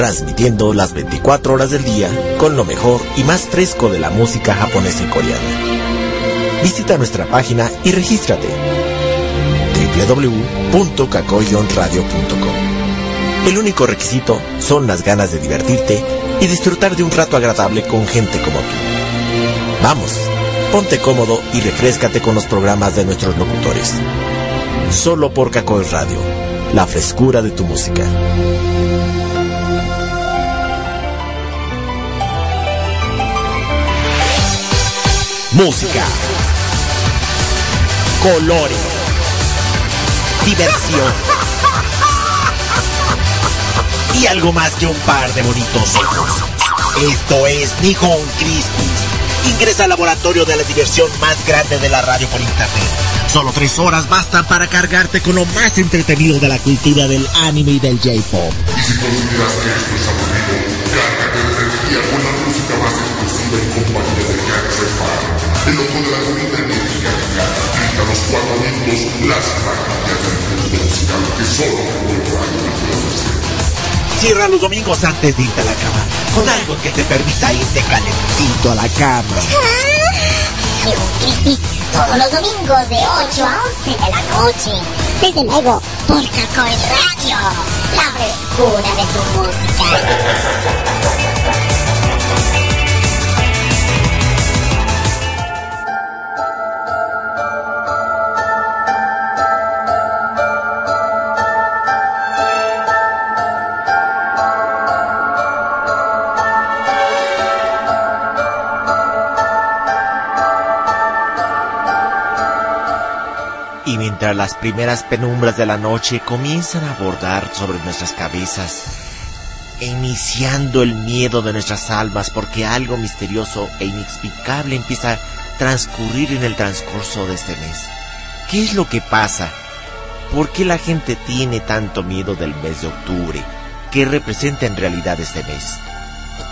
transmitiendo las 24 horas del día con lo mejor y más fresco de la música japonesa y coreana. Visita nuestra página y regístrate www.kakoyonradio.com. El único requisito son las ganas de divertirte y disfrutar de un rato agradable con gente como tú. Vamos, ponte cómodo y refrescate con los programas de nuestros locutores. Solo por Kakoi Radio, la frescura de tu música. Música, colores, diversión y algo más que un par de bonitos ojos. Esto es Nihon Crispis. Ingresa al laboratorio de la diversión más grande de la radio por internet. Solo tres horas bastan para cargarte con lo más entretenido de la cultura del anime y del J-pop. Y si consideras que esto es aburrido, cárgate de energía con la música más exclusiva en compañía el loco de la comida energética grita los cuatro minutos las maravillas del mundo musical que solo Cierra los domingos antes de irte a la cama con algo que te permita irte calentito a la cama. Todos los domingos de 8 a 11 de la noche. Desde luego, por Cacoy Radio. La frescura de tu música. Mientras las primeras penumbras de la noche comienzan a bordar sobre nuestras cabezas, iniciando el miedo de nuestras almas porque algo misterioso e inexplicable empieza a transcurrir en el transcurso de este mes. ¿Qué es lo que pasa? ¿Por qué la gente tiene tanto miedo del mes de octubre? ¿Qué representa en realidad este mes?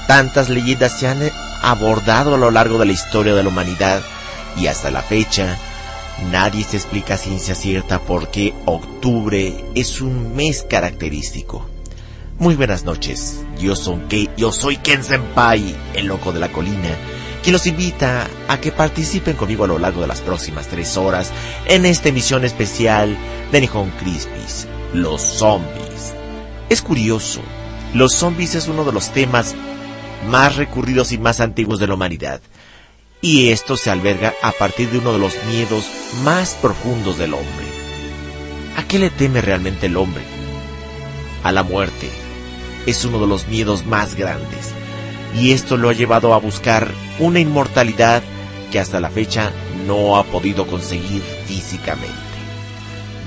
Tantas leyendas se han abordado a lo largo de la historia de la humanidad y hasta la fecha Nadie se explica a ciencia cierta por qué octubre es un mes característico. Muy buenas noches, yo soy, yo soy Ken Senpai, el loco de la colina, quien los invita a que participen conmigo a lo largo de las próximas tres horas en esta emisión especial de Nihon Crispis, los zombies. Es curioso, los zombies es uno de los temas más recurridos y más antiguos de la humanidad y esto se alberga a partir de uno de los miedos más profundos del hombre. ¿A qué le teme realmente el hombre? A la muerte. Es uno de los miedos más grandes, y esto lo ha llevado a buscar una inmortalidad que hasta la fecha no ha podido conseguir físicamente.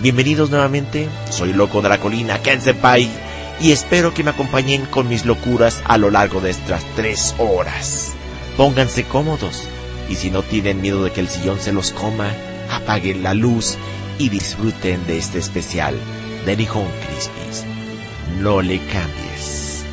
Bienvenidos nuevamente, soy Loco de la Colina, Ken y espero que me acompañen con mis locuras a lo largo de estas tres horas. Pónganse cómodos y si no tienen miedo de que el sillón se los coma, apaguen la luz y disfruten de este especial de Nihon Crispis. No le cambies.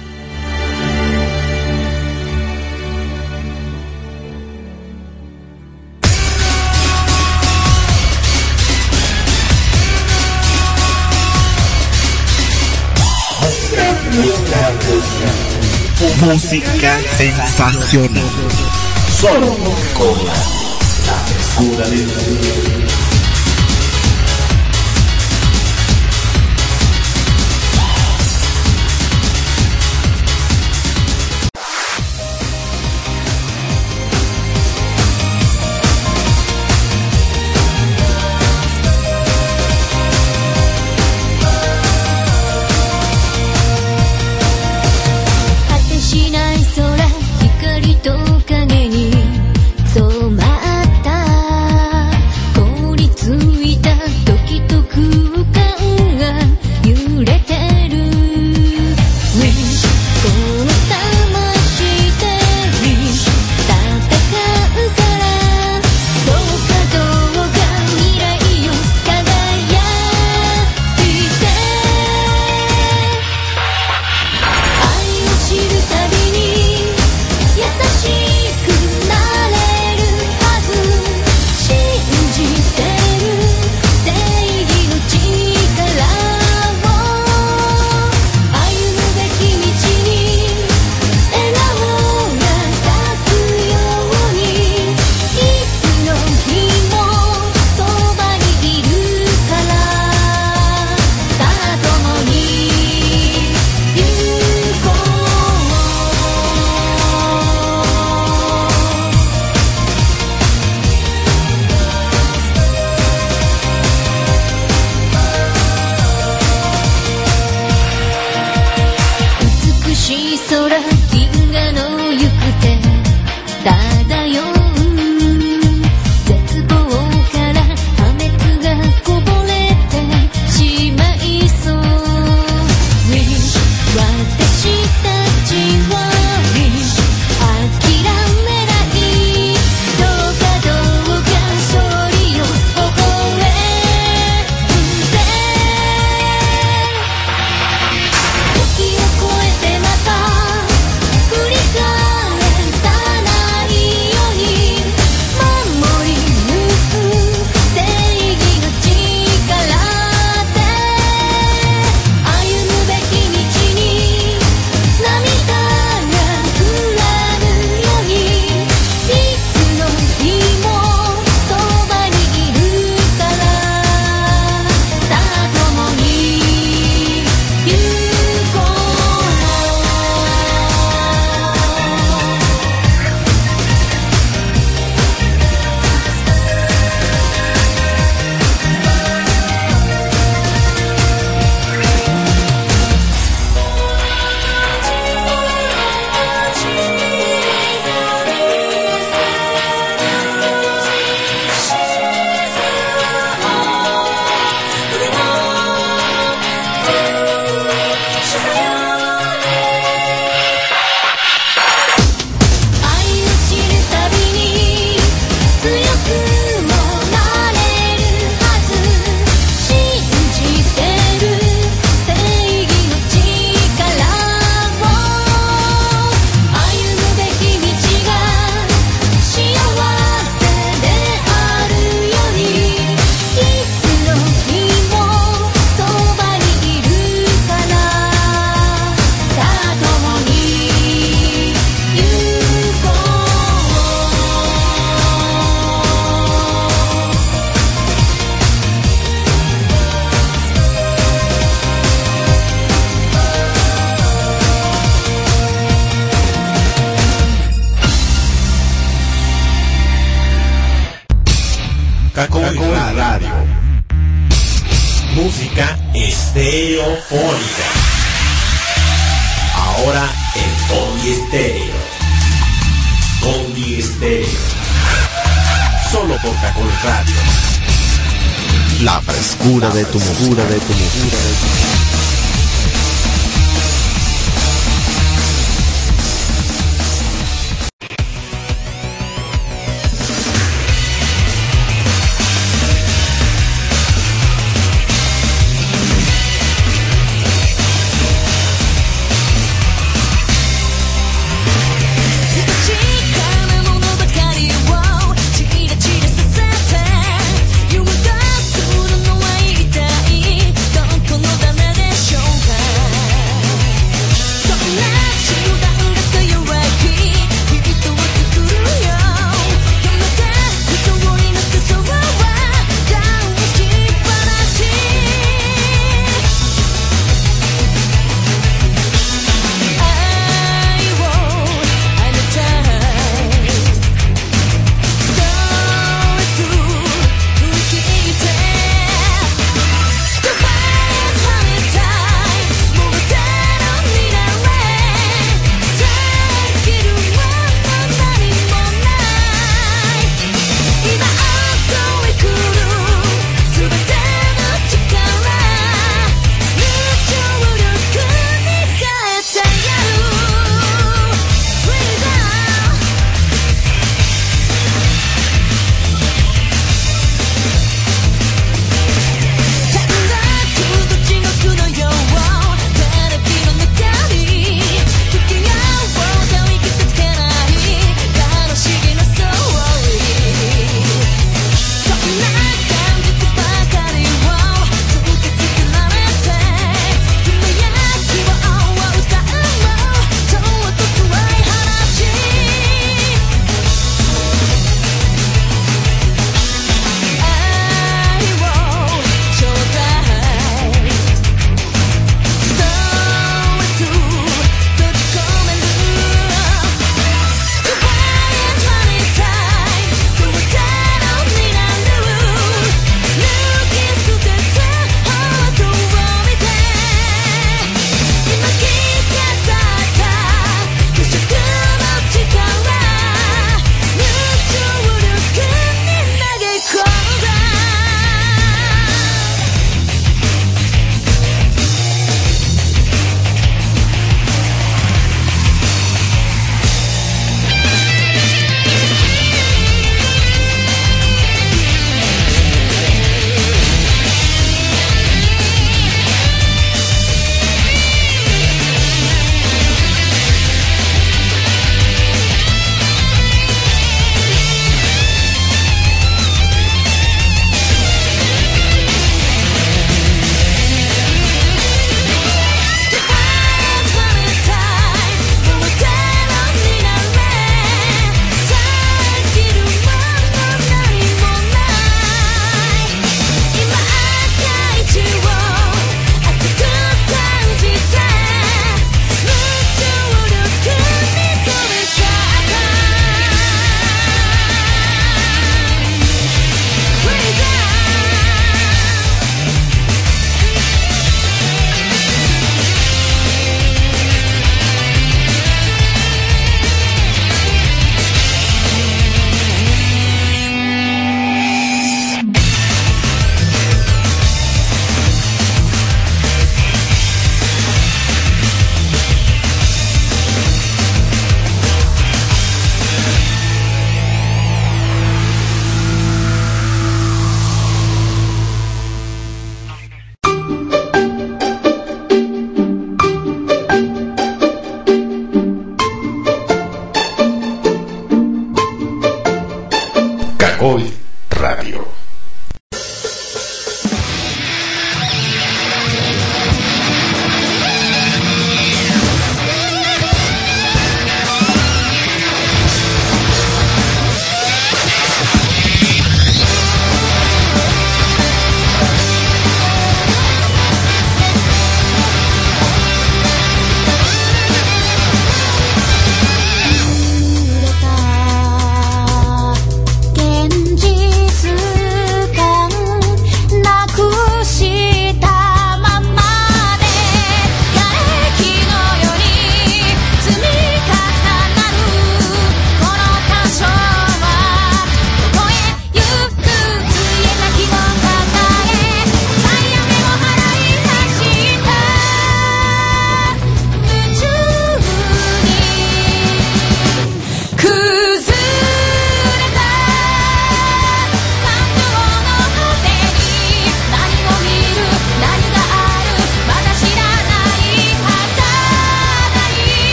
Música sensacional solo con la frescura de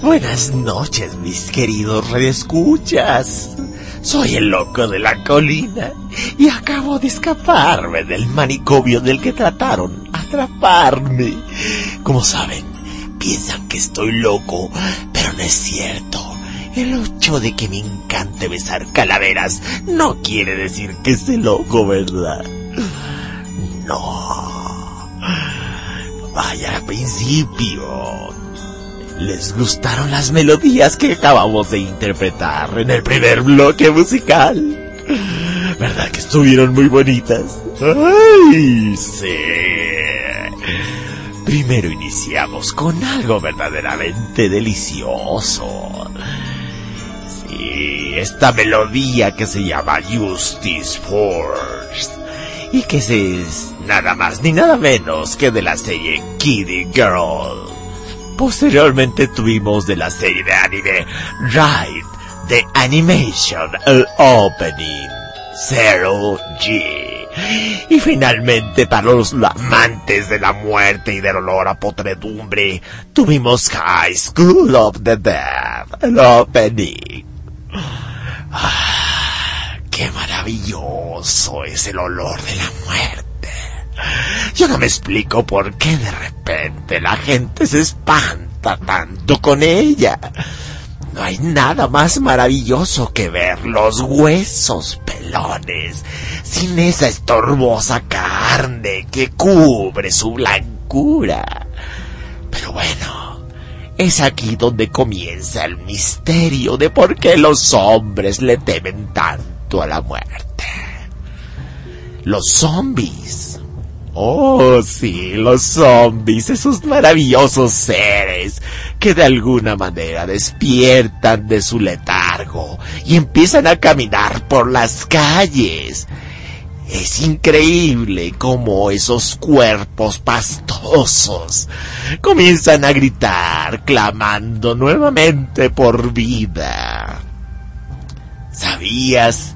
Buenas noches, mis queridos redescuchas. Soy el loco de la colina y acabo de escaparme del manicomio del que trataron atraparme. Como saben, piensan que estoy loco, pero no es cierto. El hecho de que me encante besar calaveras no quiere decir que esté loco, ¿verdad? No. Vaya principio. ¿Les gustaron las melodías que acabamos de interpretar en el primer bloque musical? ¿Verdad que estuvieron muy bonitas? ¡Ay, sí! Primero iniciamos con algo verdaderamente delicioso. Esta melodía que se llama Justice Force. Y que es nada más ni nada menos que de la serie Kitty Girl. Posteriormente tuvimos de la serie de anime Ride the Animation el Opening Zero G. Y finalmente para los amantes de la muerte y del olor a potredumbre tuvimos High School of the Dead el Opening. Ah, ¡Qué maravilloso es el olor de la muerte! Yo no me explico por qué de repente la gente se espanta tanto con ella. No hay nada más maravilloso que ver los huesos pelones sin esa estorbosa carne que cubre su blancura. Pero bueno, es aquí donde comienza el misterio de por qué los hombres le temen tanto a la muerte. Los zombies Oh, sí, los zombies, esos maravillosos seres que de alguna manera despiertan de su letargo y empiezan a caminar por las calles. Es increíble cómo esos cuerpos pastosos comienzan a gritar, clamando nuevamente por vida. ¿Sabías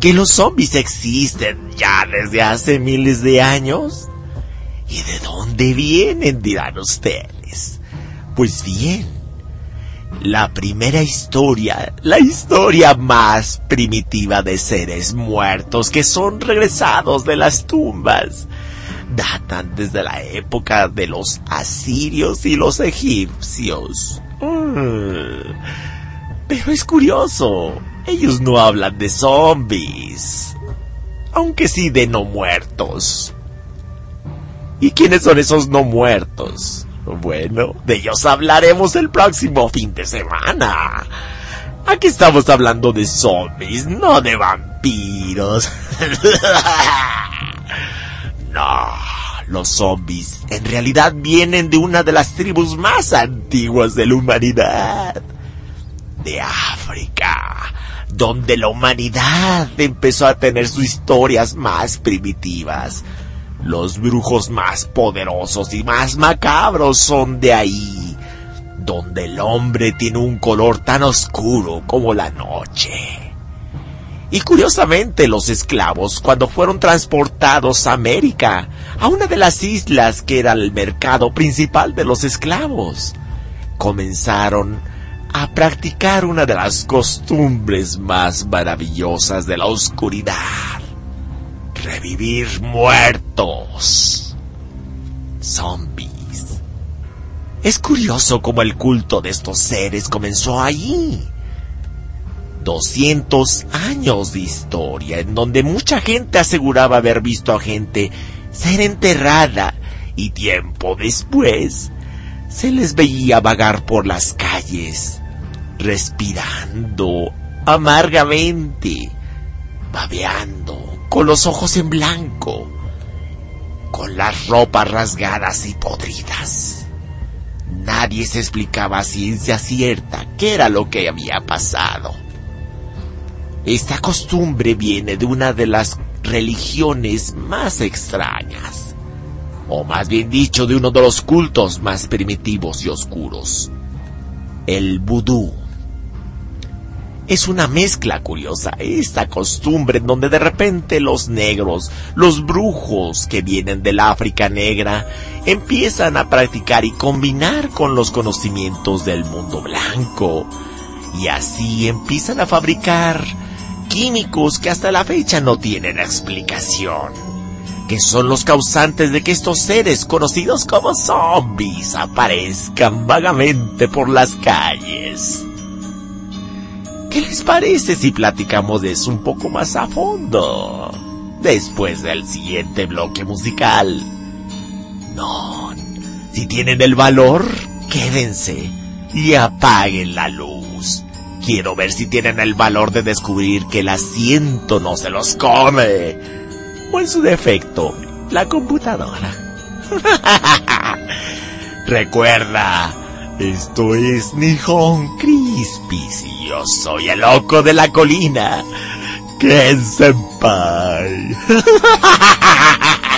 que los zombies existen ya desde hace miles de años? ¿Y de dónde vienen? dirán ustedes. Pues bien, la primera historia, la historia más primitiva de seres muertos que son regresados de las tumbas, datan desde la época de los asirios y los egipcios. Mm. Pero es curioso, ellos no hablan de zombies, aunque sí de no muertos. ¿Y quiénes son esos no muertos? Bueno, de ellos hablaremos el próximo fin de semana. Aquí estamos hablando de zombies, no de vampiros. no, los zombies en realidad vienen de una de las tribus más antiguas de la humanidad. De África donde la humanidad empezó a tener sus historias más primitivas. Los brujos más poderosos y más macabros son de ahí, donde el hombre tiene un color tan oscuro como la noche. Y curiosamente los esclavos, cuando fueron transportados a América, a una de las islas que era el mercado principal de los esclavos, comenzaron a practicar una de las costumbres más maravillosas de la oscuridad. Revivir muertos. Zombies. Es curioso cómo el culto de estos seres comenzó allí. 200 años de historia en donde mucha gente aseguraba haber visto a gente ser enterrada y tiempo después se les veía vagar por las calles respirando amargamente, babeando, con los ojos en blanco, con las ropas rasgadas y podridas. Nadie se explicaba a ciencia cierta qué era lo que había pasado. Esta costumbre viene de una de las religiones más extrañas, o más bien dicho, de uno de los cultos más primitivos y oscuros, el vudú. Es una mezcla curiosa, esta costumbre en donde de repente los negros, los brujos que vienen del África negra, empiezan a practicar y combinar con los conocimientos del mundo blanco. Y así empiezan a fabricar químicos que hasta la fecha no tienen explicación. Que son los causantes de que estos seres conocidos como zombies aparezcan vagamente por las calles. ¿Qué les parece si platicamos de eso un poco más a fondo? Después del siguiente bloque musical. No, si tienen el valor, quédense y apaguen la luz. Quiero ver si tienen el valor de descubrir que el asiento no se los come. O en su defecto, la computadora. Recuerda, esto es Nihon Crispis y yo soy el loco de la colina. Ken Senpai.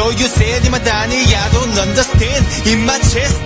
So you said in my Danny, I don't understand In my chest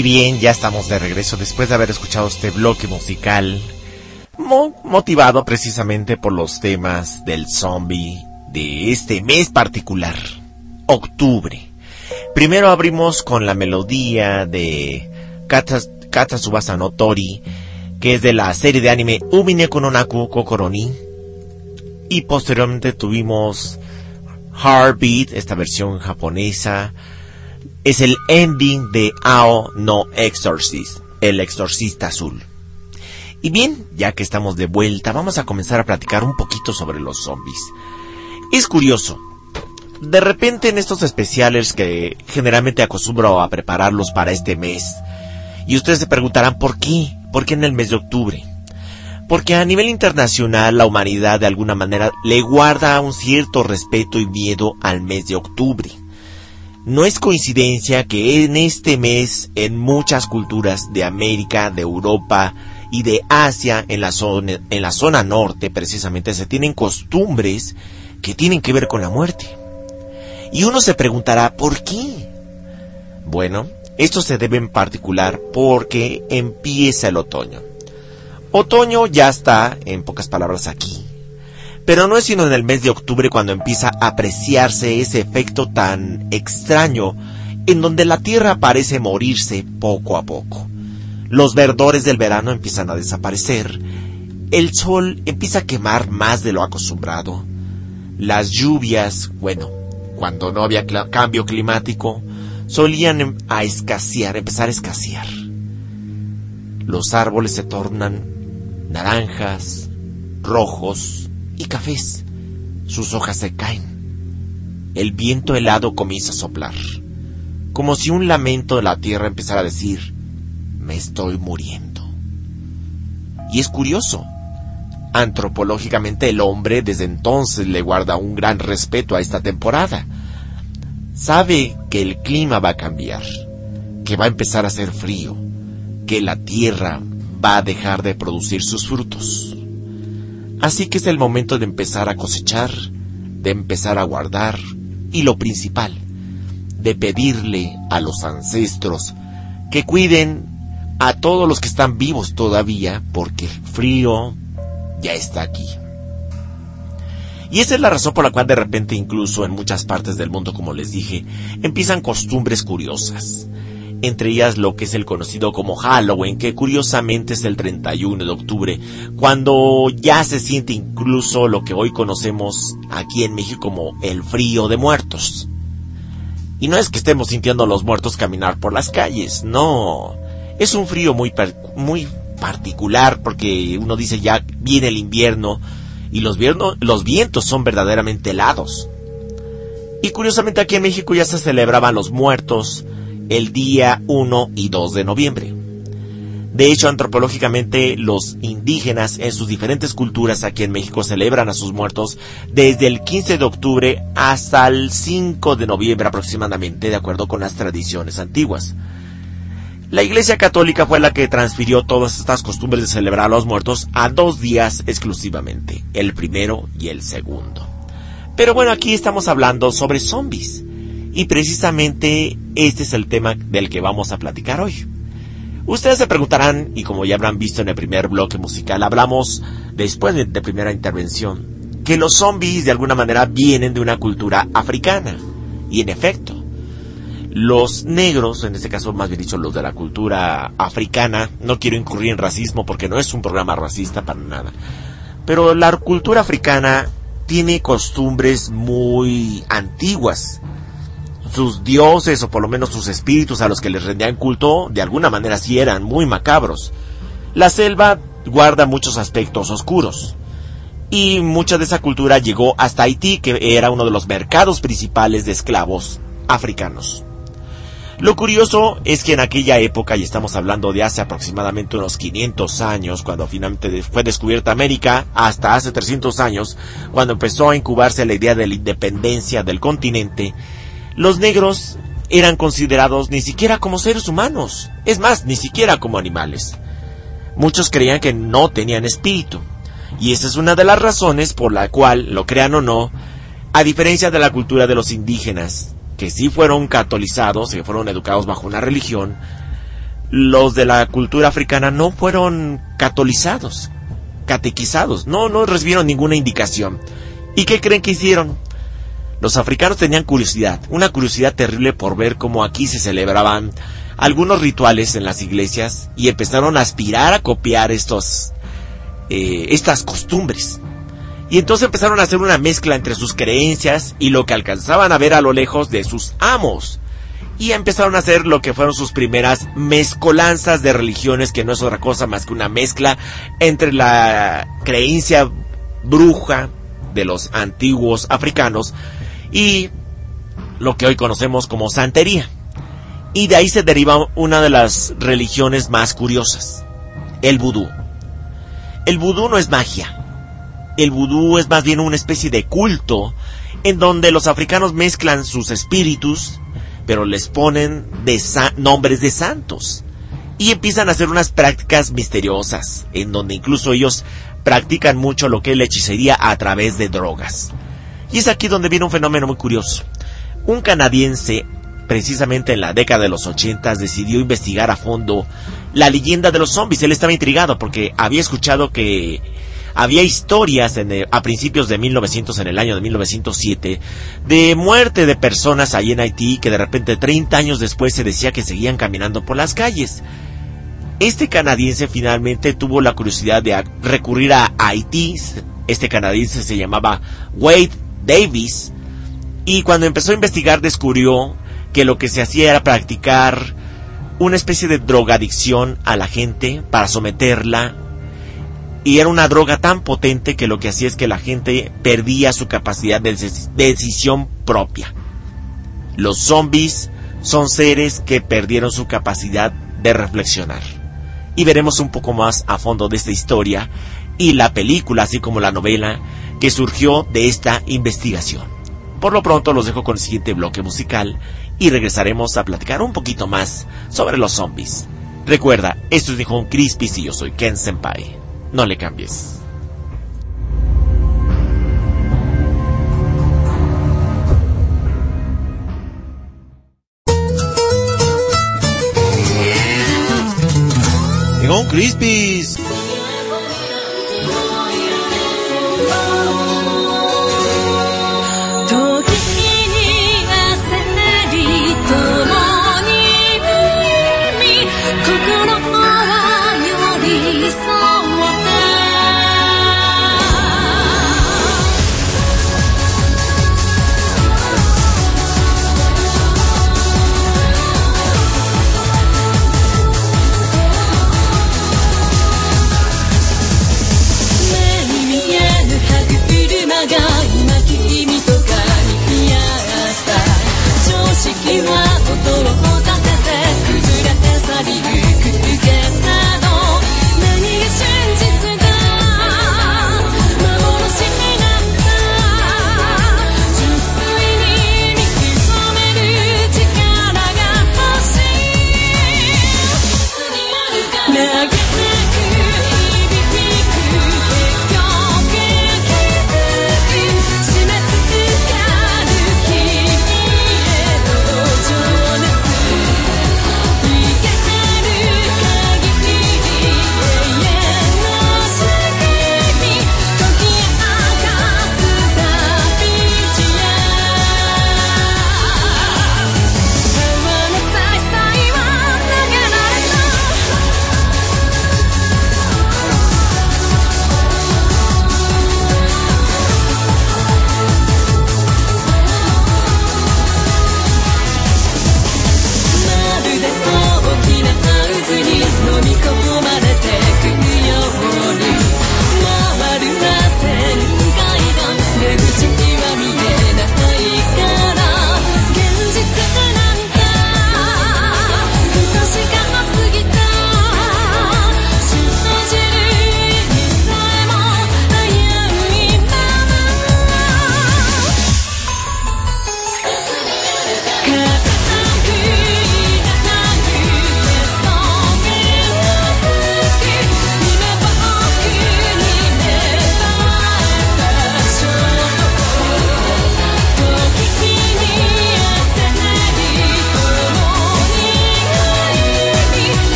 Y bien, ya estamos de regreso después de haber escuchado este bloque musical motivado precisamente por los temas del zombie de este mes particular, octubre. Primero abrimos con la melodía de Katsubasa no Tori, que es de la serie de anime Umine Kononaku Kokoroni. Y posteriormente tuvimos Heartbeat, esta versión japonesa, es el ending de Ao No Exorcist, el exorcista azul. Y bien, ya que estamos de vuelta, vamos a comenzar a platicar un poquito sobre los zombies. Es curioso. De repente en estos especiales que generalmente acostumbro a prepararlos para este mes, y ustedes se preguntarán por qué, por qué en el mes de octubre. Porque a nivel internacional la humanidad de alguna manera le guarda un cierto respeto y miedo al mes de octubre. No es coincidencia que en este mes en muchas culturas de América, de Europa y de Asia, en la zona, en la zona norte precisamente, se tienen costumbres que tienen que ver con la muerte. Y uno se preguntará, ¿por qué? Bueno, esto se debe en particular porque empieza el otoño. Otoño ya está, en pocas palabras, aquí, pero no es sino en el mes de octubre cuando empieza a apreciarse ese efecto tan extraño en donde la tierra parece morirse poco a poco. Los verdores del verano empiezan a desaparecer. El sol empieza a quemar más de lo acostumbrado. Las lluvias, bueno, cuando no había cambio climático, solían em- a escasear, empezar a escasear. Los árboles se tornan naranjas, rojos y cafés. Sus hojas se caen. El viento helado comienza a soplar, como si un lamento de la tierra empezara a decir, me estoy muriendo. Y es curioso, antropológicamente el hombre desde entonces le guarda un gran respeto a esta temporada. Sabe que el clima va a cambiar, que va a empezar a hacer frío, que la tierra va a dejar de producir sus frutos. Así que es el momento de empezar a cosechar, de empezar a guardar y lo principal, de pedirle a los ancestros que cuiden a todos los que están vivos todavía porque el frío ya está aquí. Y esa es la razón por la cual de repente incluso en muchas partes del mundo, como les dije, empiezan costumbres curiosas. Entre ellas lo que es el conocido como Halloween, que curiosamente es el 31 de octubre, cuando ya se siente incluso lo que hoy conocemos aquí en México como el frío de muertos. Y no es que estemos sintiendo a los muertos caminar por las calles, no. Es un frío muy, muy particular porque uno dice ya viene el invierno y los, los vientos son verdaderamente helados. Y curiosamente aquí en México ya se celebraban los muertos el día 1 y 2 de noviembre. De hecho, antropológicamente, los indígenas en sus diferentes culturas aquí en México celebran a sus muertos desde el 15 de octubre hasta el 5 de noviembre aproximadamente, de acuerdo con las tradiciones antiguas. La Iglesia Católica fue la que transfirió todas estas costumbres de celebrar a los muertos a dos días exclusivamente, el primero y el segundo. Pero bueno, aquí estamos hablando sobre zombies. Y precisamente este es el tema del que vamos a platicar hoy. Ustedes se preguntarán, y como ya habrán visto en el primer bloque musical, hablamos después de, primera intervención, que los zombies de alguna manera vienen de una cultura africana. Y en efecto, los negros, en este caso más bien dicho los de la cultura africana, no quiero incurrir en racismo porque no es un programa racista para nada, pero la cultura africana tiene costumbres muy antiguas. Sus dioses, o por lo menos sus espíritus a los que les rendían culto, de alguna manera sí eran muy macabros. La selva guarda muchos aspectos oscuros. Y mucha de esa cultura llegó hasta Haití, que era uno de los mercados principales de esclavos africanos. Lo curioso es que en aquella época, y estamos hablando de hace aproximadamente unos 500 años, cuando finalmente fue descubierta América, hasta hace 300 años, cuando empezó a incubarse la idea de la independencia del continente, los negros eran considerados ni siquiera como seres humanos, es más, ni siquiera como animales. Muchos creían que no tenían espíritu, y esa es una de las razones por la cual, lo crean o no, a diferencia de la cultura de los indígenas, que sí fueron catolizados, que fueron educados bajo una religión, los de la cultura africana no fueron catolizados, catequizados, no, no recibieron ninguna indicación. ¿Y qué creen que hicieron? Los africanos tenían curiosidad, una curiosidad terrible por ver cómo aquí se celebraban algunos rituales en las iglesias y empezaron a aspirar a copiar estos, eh, estas costumbres. Y entonces empezaron a hacer una mezcla entre sus creencias y lo que alcanzaban a ver a lo lejos de sus amos. Y empezaron a hacer lo que fueron sus primeras mezcolanzas de religiones, que no es otra cosa más que una mezcla entre la creencia bruja de los antiguos africanos y lo que hoy conocemos como santería. Y de ahí se deriva una de las religiones más curiosas, el vudú. El vudú no es magia, el vudú es más bien una especie de culto en donde los africanos mezclan sus espíritus, pero les ponen nombres de santos. y empiezan a hacer unas prácticas misteriosas, en donde incluso ellos practican mucho lo que es la hechicería a través de drogas. Y es aquí donde viene un fenómeno muy curioso. Un canadiense, precisamente en la década de los 80, decidió investigar a fondo la leyenda de los zombies. Él estaba intrigado porque había escuchado que había historias el- a principios de 1900, en el año de 1907, de muerte de personas allí en Haití que de repente 30 años después se decía que seguían caminando por las calles. Este canadiense finalmente tuvo la curiosidad de recurrir a Haití. Este canadiense se llamaba Wade Davis. Y cuando empezó a investigar descubrió que lo que se hacía era practicar una especie de drogadicción a la gente para someterla. Y era una droga tan potente que lo que hacía es que la gente perdía su capacidad de decis- decisión propia. Los zombies son seres que perdieron su capacidad de reflexionar. Y veremos un poco más a fondo de esta historia y la película, así como la novela, que surgió de esta investigación. Por lo pronto los dejo con el siguiente bloque musical y regresaremos a platicar un poquito más sobre los zombies. Recuerda, esto es Nihon Crispy y yo soy Ken Senpai. No le cambies. 日本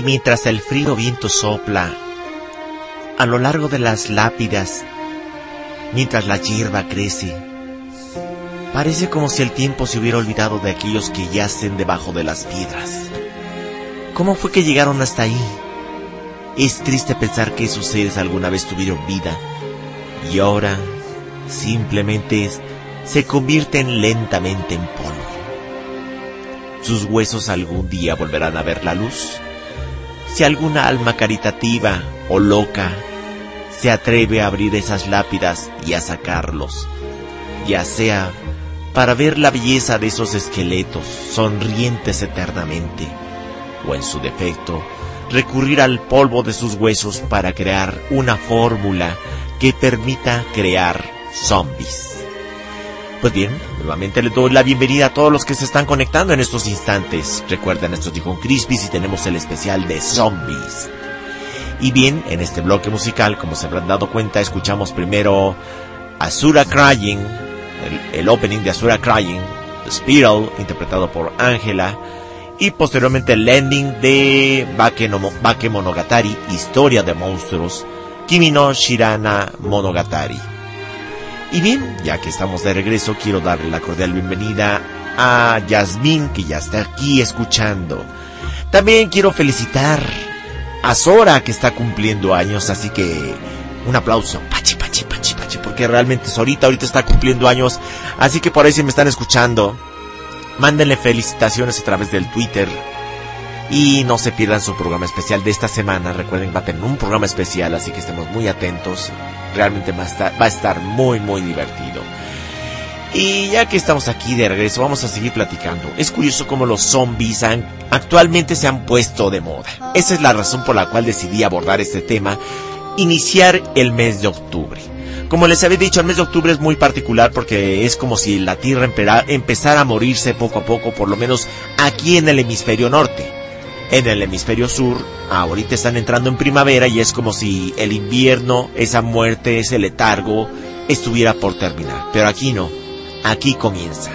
Y mientras el frío viento sopla a lo largo de las lápidas, mientras la hierba crece, parece como si el tiempo se hubiera olvidado de aquellos que yacen debajo de las piedras. ¿Cómo fue que llegaron hasta ahí? Es triste pensar que esos seres alguna vez tuvieron vida y ahora simplemente se convierten lentamente en polvo. ¿Sus huesos algún día volverán a ver la luz? Si alguna alma caritativa o loca se atreve a abrir esas lápidas y a sacarlos, ya sea para ver la belleza de esos esqueletos sonrientes eternamente, o en su defecto, recurrir al polvo de sus huesos para crear una fórmula que permita crear zombies. Pues bien, nuevamente les doy la bienvenida a todos los que se están conectando en estos instantes. Recuerden, esto es Dijon Crispis y tenemos el especial de zombies. Y bien, en este bloque musical, como se habrán dado cuenta, escuchamos primero Asura Crying, el, opening de Asura Crying, Spiral, interpretado por Angela, y posteriormente el ending de Bake, no, Mo- Bake Monogatari, Historia de Monstruos, Kimi no Shirana Monogatari. Y bien, ya que estamos de regreso, quiero darle la cordial bienvenida a Yasmín, que ya está aquí escuchando. También quiero felicitar a Sora, que está cumpliendo años, así que un aplauso. Pachi, pachi, pachi, pachi, porque realmente Sorita ahorita está cumpliendo años, así que por ahí si me están escuchando, mándenle felicitaciones a través del Twitter. Y no se pierdan su programa especial de esta semana. Recuerden, va a tener un programa especial, así que estemos muy atentos. Realmente va a estar, va a estar muy, muy divertido. Y ya que estamos aquí de regreso, vamos a seguir platicando. Es curioso cómo los zombies han, actualmente se han puesto de moda. Esa es la razón por la cual decidí abordar este tema. Iniciar el mes de octubre. Como les había dicho, el mes de octubre es muy particular porque es como si la Tierra empera- empezara a morirse poco a poco, por lo menos aquí en el hemisferio norte. En el hemisferio sur, ahorita están entrando en primavera y es como si el invierno, esa muerte, ese letargo, estuviera por terminar. Pero aquí no, aquí comienza.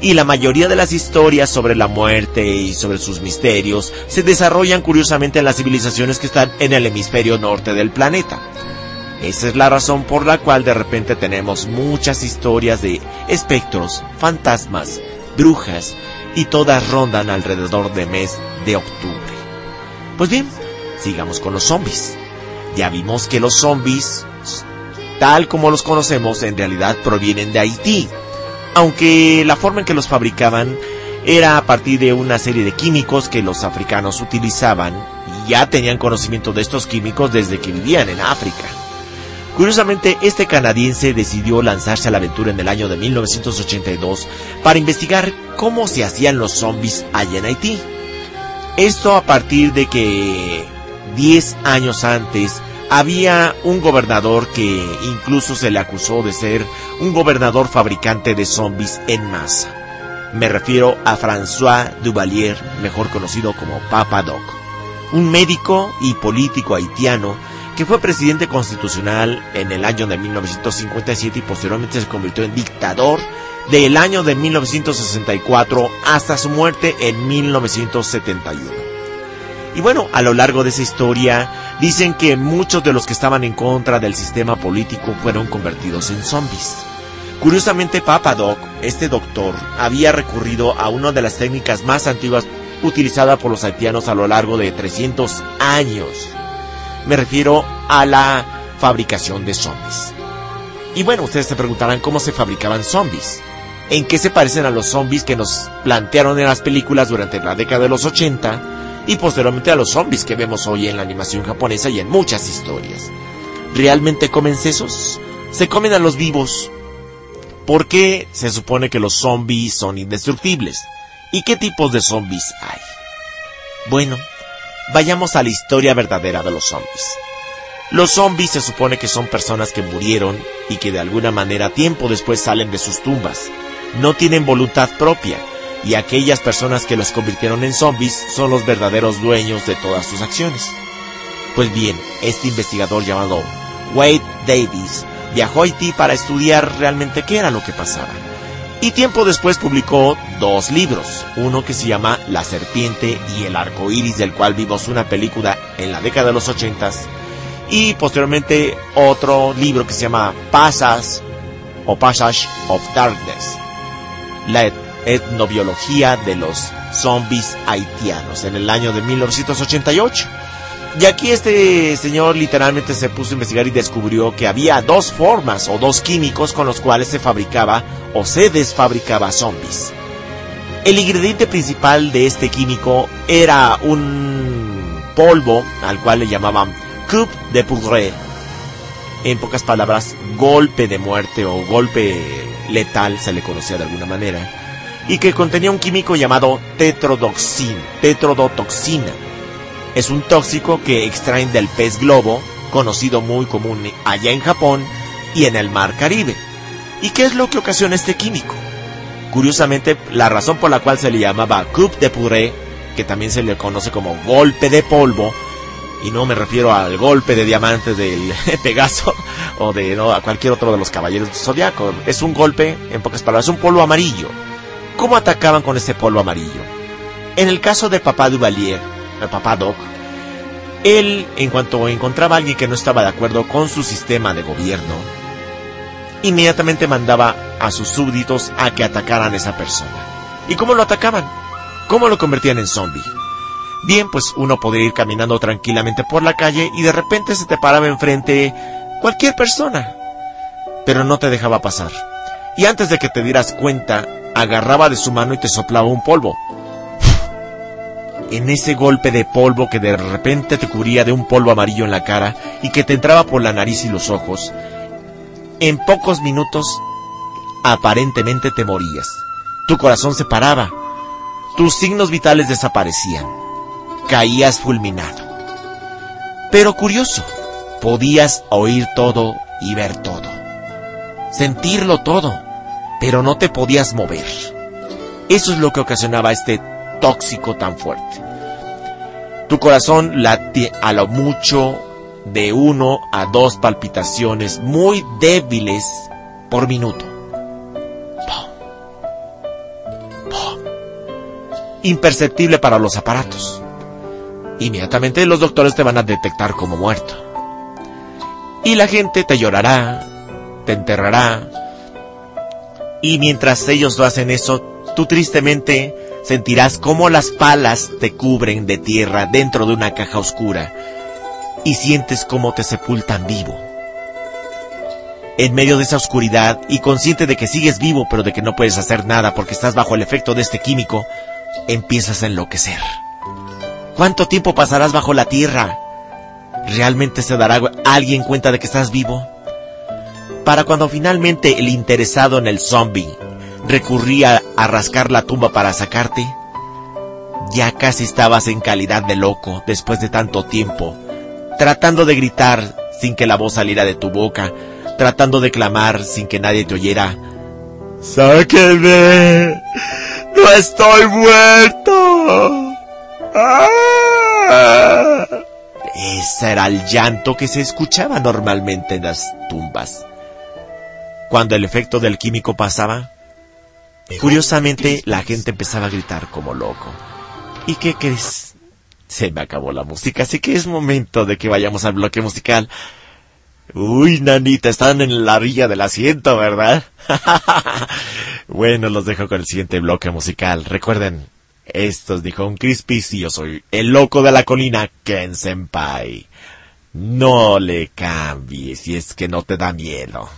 Y la mayoría de las historias sobre la muerte y sobre sus misterios se desarrollan curiosamente en las civilizaciones que están en el hemisferio norte del planeta. Esa es la razón por la cual de repente tenemos muchas historias de espectros, fantasmas, brujas y todas rondan alrededor del mes de octubre. Pues bien, sigamos con los zombies. Ya vimos que los zombies, tal como los conocemos, en realidad provienen de Haití. Aunque la forma en que los fabricaban era a partir de una serie de químicos que los africanos utilizaban y ya tenían conocimiento de estos químicos desde que vivían en África. Curiosamente, este canadiense decidió lanzarse a la aventura en el año de 1982 para investigar cómo se hacían los zombies allá en Haití. Esto a partir de que 10 años antes, había un gobernador que incluso se le acusó de ser un gobernador fabricante de zombies en masa. Me refiero a François Duvalier, mejor conocido como Papa Doc, un médico y político haitiano fue presidente constitucional en el año de 1957 y posteriormente se convirtió en dictador del año de 1964 hasta su muerte en 1971. Y bueno, a lo largo de esa historia dicen que muchos de los que estaban en contra del sistema político fueron convertidos en zombies. Curiosamente, Papa Doc, este doctor, había recurrido a una de las técnicas más antiguas utilizada por los haitianos a lo largo de 300 años. Me refiero a la fabricación de zombies. Y bueno, ustedes se preguntarán cómo se fabricaban zombies. ¿En qué se parecen a los zombies que nos plantearon en las películas durante la década de los 80 y posteriormente a los zombies que vemos hoy en la animación japonesa y en muchas historias? ¿Realmente comen sesos? Se comen a los vivos. ¿Por qué se supone que los zombies son indestructibles? ¿Y qué tipos de zombies hay? Bueno, vayamos a la historia verdadera de los zombies. Los zombies se supone que son personas que murieron y que de alguna manera tiempo después salen de sus tumbas. No tienen voluntad propia y aquellas personas que los convirtieron en zombies son los verdaderos dueños de todas sus acciones. Pues bien, este investigador llamado Wade Davis viajó a Haití para estudiar realmente qué era lo que pasaba. Y tiempo después publicó dos libros, uno que se llama La serpiente y el arco iris, del cual vimos una película en la década de los ochentas, y posteriormente otro libro que se llama Passage o Passage of Darkness, la et- etnobiología de los zombies haitianos, en el año de 1988. Y aquí este señor literalmente se puso a investigar y descubrió que había dos formas o dos químicos con los cuales se fabricaba o se desfabricaba zombies. El ingrediente principal de este químico era un polvo al cual le llamaban coup de poudre. En pocas palabras, golpe de muerte o golpe letal se le conocía de alguna manera. Y que contenía un químico llamado tetrodoxin, tetrodotoxina. Es un tóxico que extraen del pez globo, conocido muy común allá en Japón y en el mar Caribe. ¿Y qué es lo que ocasiona este químico? Curiosamente, la razón por la cual se le llamaba coup de puré, que también se le conoce como golpe de polvo, y no me refiero al golpe de diamante del Pegaso o de cualquier otro de los caballeros del zodiaco, es un golpe, en pocas palabras, un polvo amarillo. ¿Cómo atacaban con este polvo amarillo? En el caso de Papá Duvalier, el Papá Doc, él, en cuanto encontraba a alguien que no estaba de acuerdo con su sistema de gobierno, inmediatamente mandaba a sus súbditos a que atacaran a esa persona. ¿Y cómo lo atacaban? ¿Cómo lo convertían en zombie? Bien, pues uno podría ir caminando tranquilamente por la calle y de repente se te paraba enfrente cualquier persona, pero no te dejaba pasar. Y antes de que te dieras cuenta, agarraba de su mano y te soplaba un polvo. En ese golpe de polvo que de repente te cubría de un polvo amarillo en la cara y que te entraba por la nariz y los ojos, en pocos minutos aparentemente te morías. Tu corazón se paraba, tus signos vitales desaparecían, caías fulminado. Pero curioso, podías oír todo y ver todo, sentirlo todo, pero no te podías mover. Eso es lo que ocasionaba este tóxico tan fuerte. Tu corazón late a lo mucho de uno a dos palpitaciones muy débiles por minuto. Imperceptible para los aparatos. Inmediatamente los doctores te van a detectar como muerto. Y la gente te llorará, te enterrará. Y mientras ellos lo hacen eso, tú tristemente sentirás cómo las palas te cubren de tierra dentro de una caja oscura y sientes cómo te sepultan vivo. En medio de esa oscuridad y consciente de que sigues vivo pero de que no puedes hacer nada porque estás bajo el efecto de este químico, empiezas a enloquecer. ¿Cuánto tiempo pasarás bajo la tierra? ¿Realmente se dará alguien cuenta de que estás vivo? Para cuando finalmente el interesado en el zombie recurría a rascar la tumba para sacarte? Ya casi estabas en calidad de loco después de tanto tiempo, tratando de gritar sin que la voz saliera de tu boca, tratando de clamar sin que nadie te oyera. ¡Sáquenme! ¡No estoy muerto! ¡Ah! Ese era el llanto que se escuchaba normalmente en las tumbas. Cuando el efecto del químico pasaba, Curiosamente, la gente empezaba a gritar como loco. ¿Y qué crees? Se me acabó la música, así que es momento de que vayamos al bloque musical. Uy, nanita, están en la orilla del asiento, ¿verdad? bueno, los dejo con el siguiente bloque musical. Recuerden, esto es un Crispis y yo soy el loco de la colina, Ken Senpai. No le cambies si es que no te da miedo.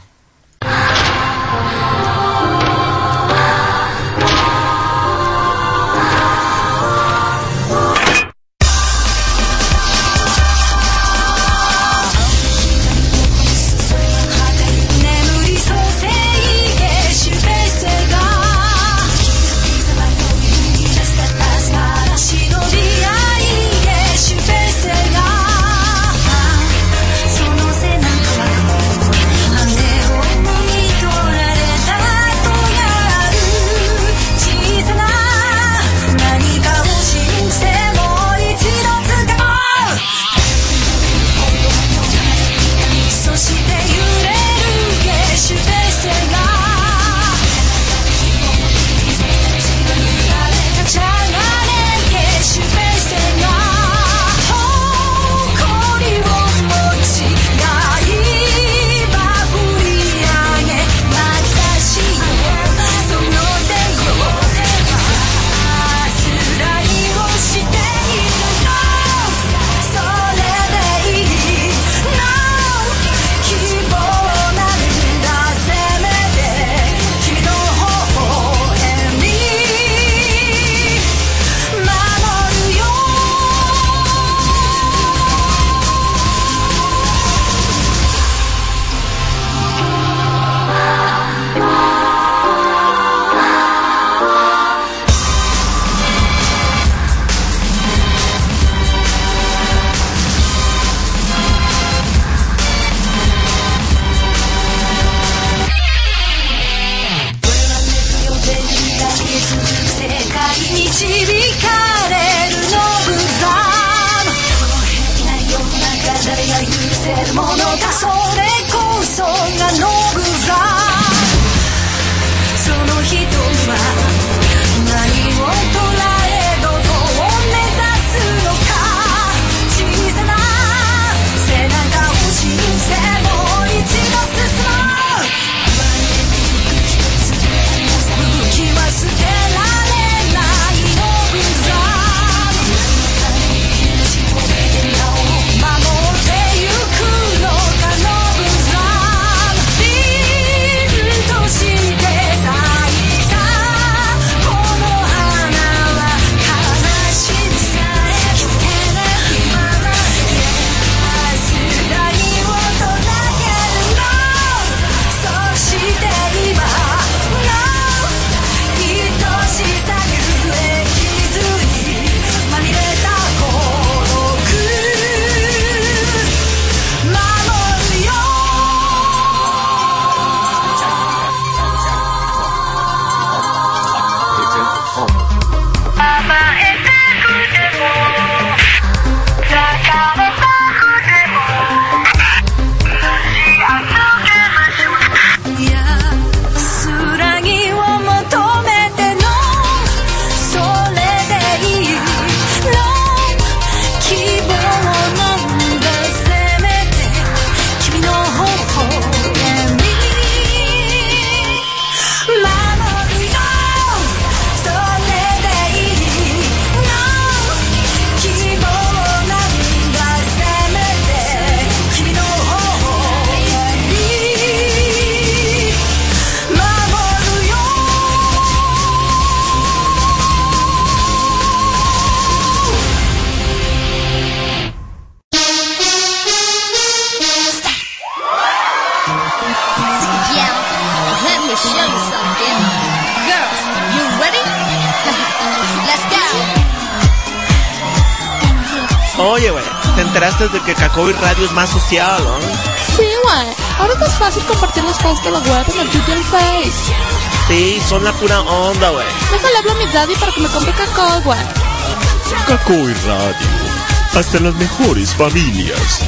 Social, ¿no? Sí, güey. Ahora es más fácil compartir los posts de la web en el Twitter y el Face. Sí, son la pura onda, güey. Déjale hablar a mi daddy para que me compre cacao, güey. Cacoy Radio. Hasta las mejores familias.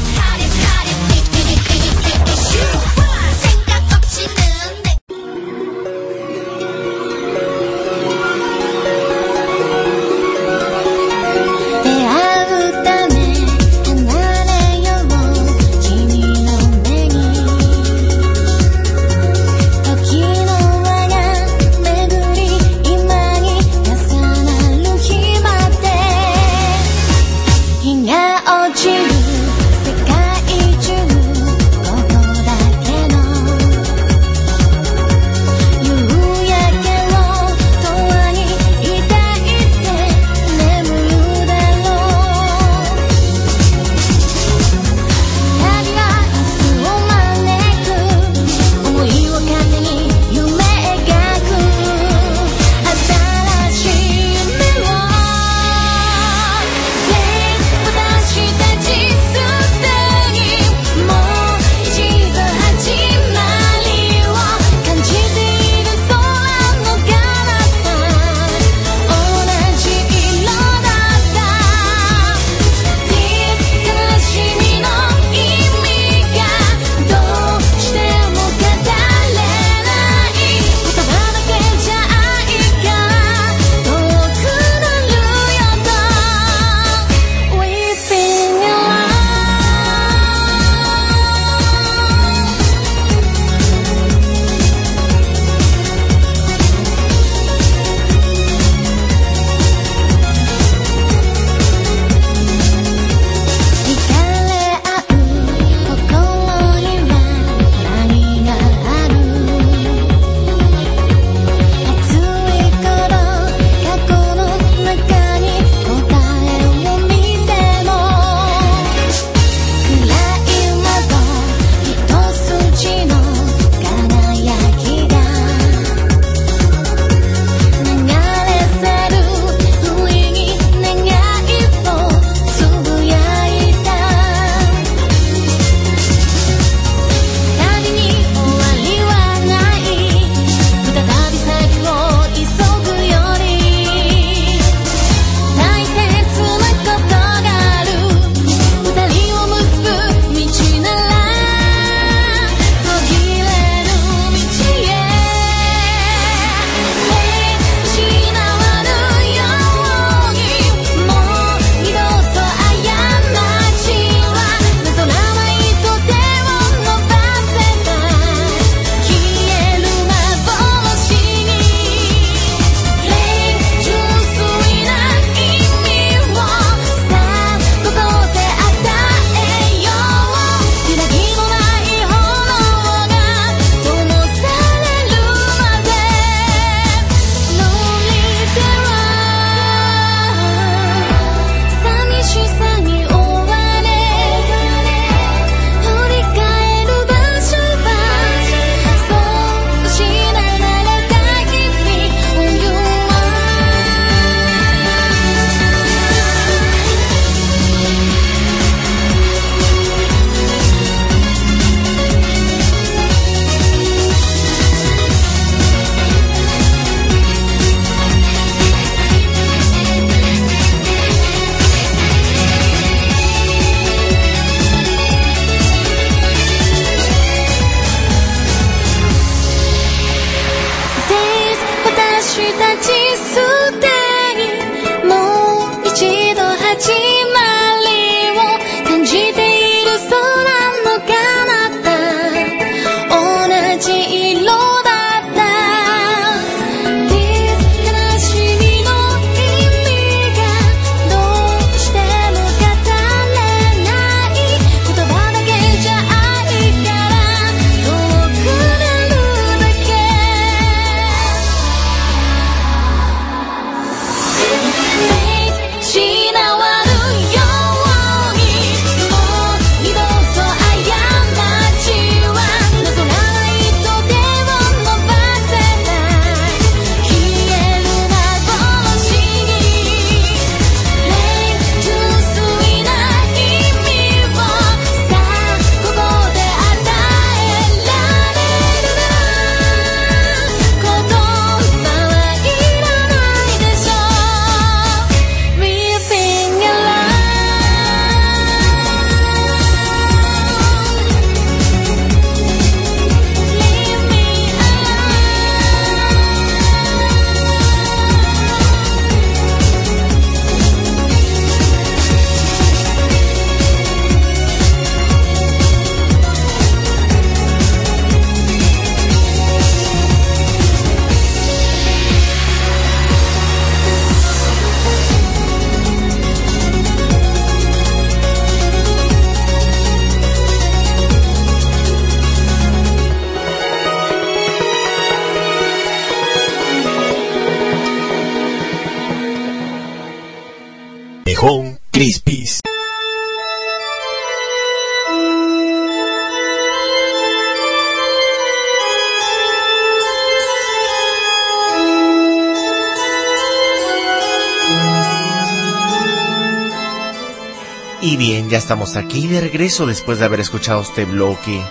Estamos aquí de regreso después de haber escuchado este bloque,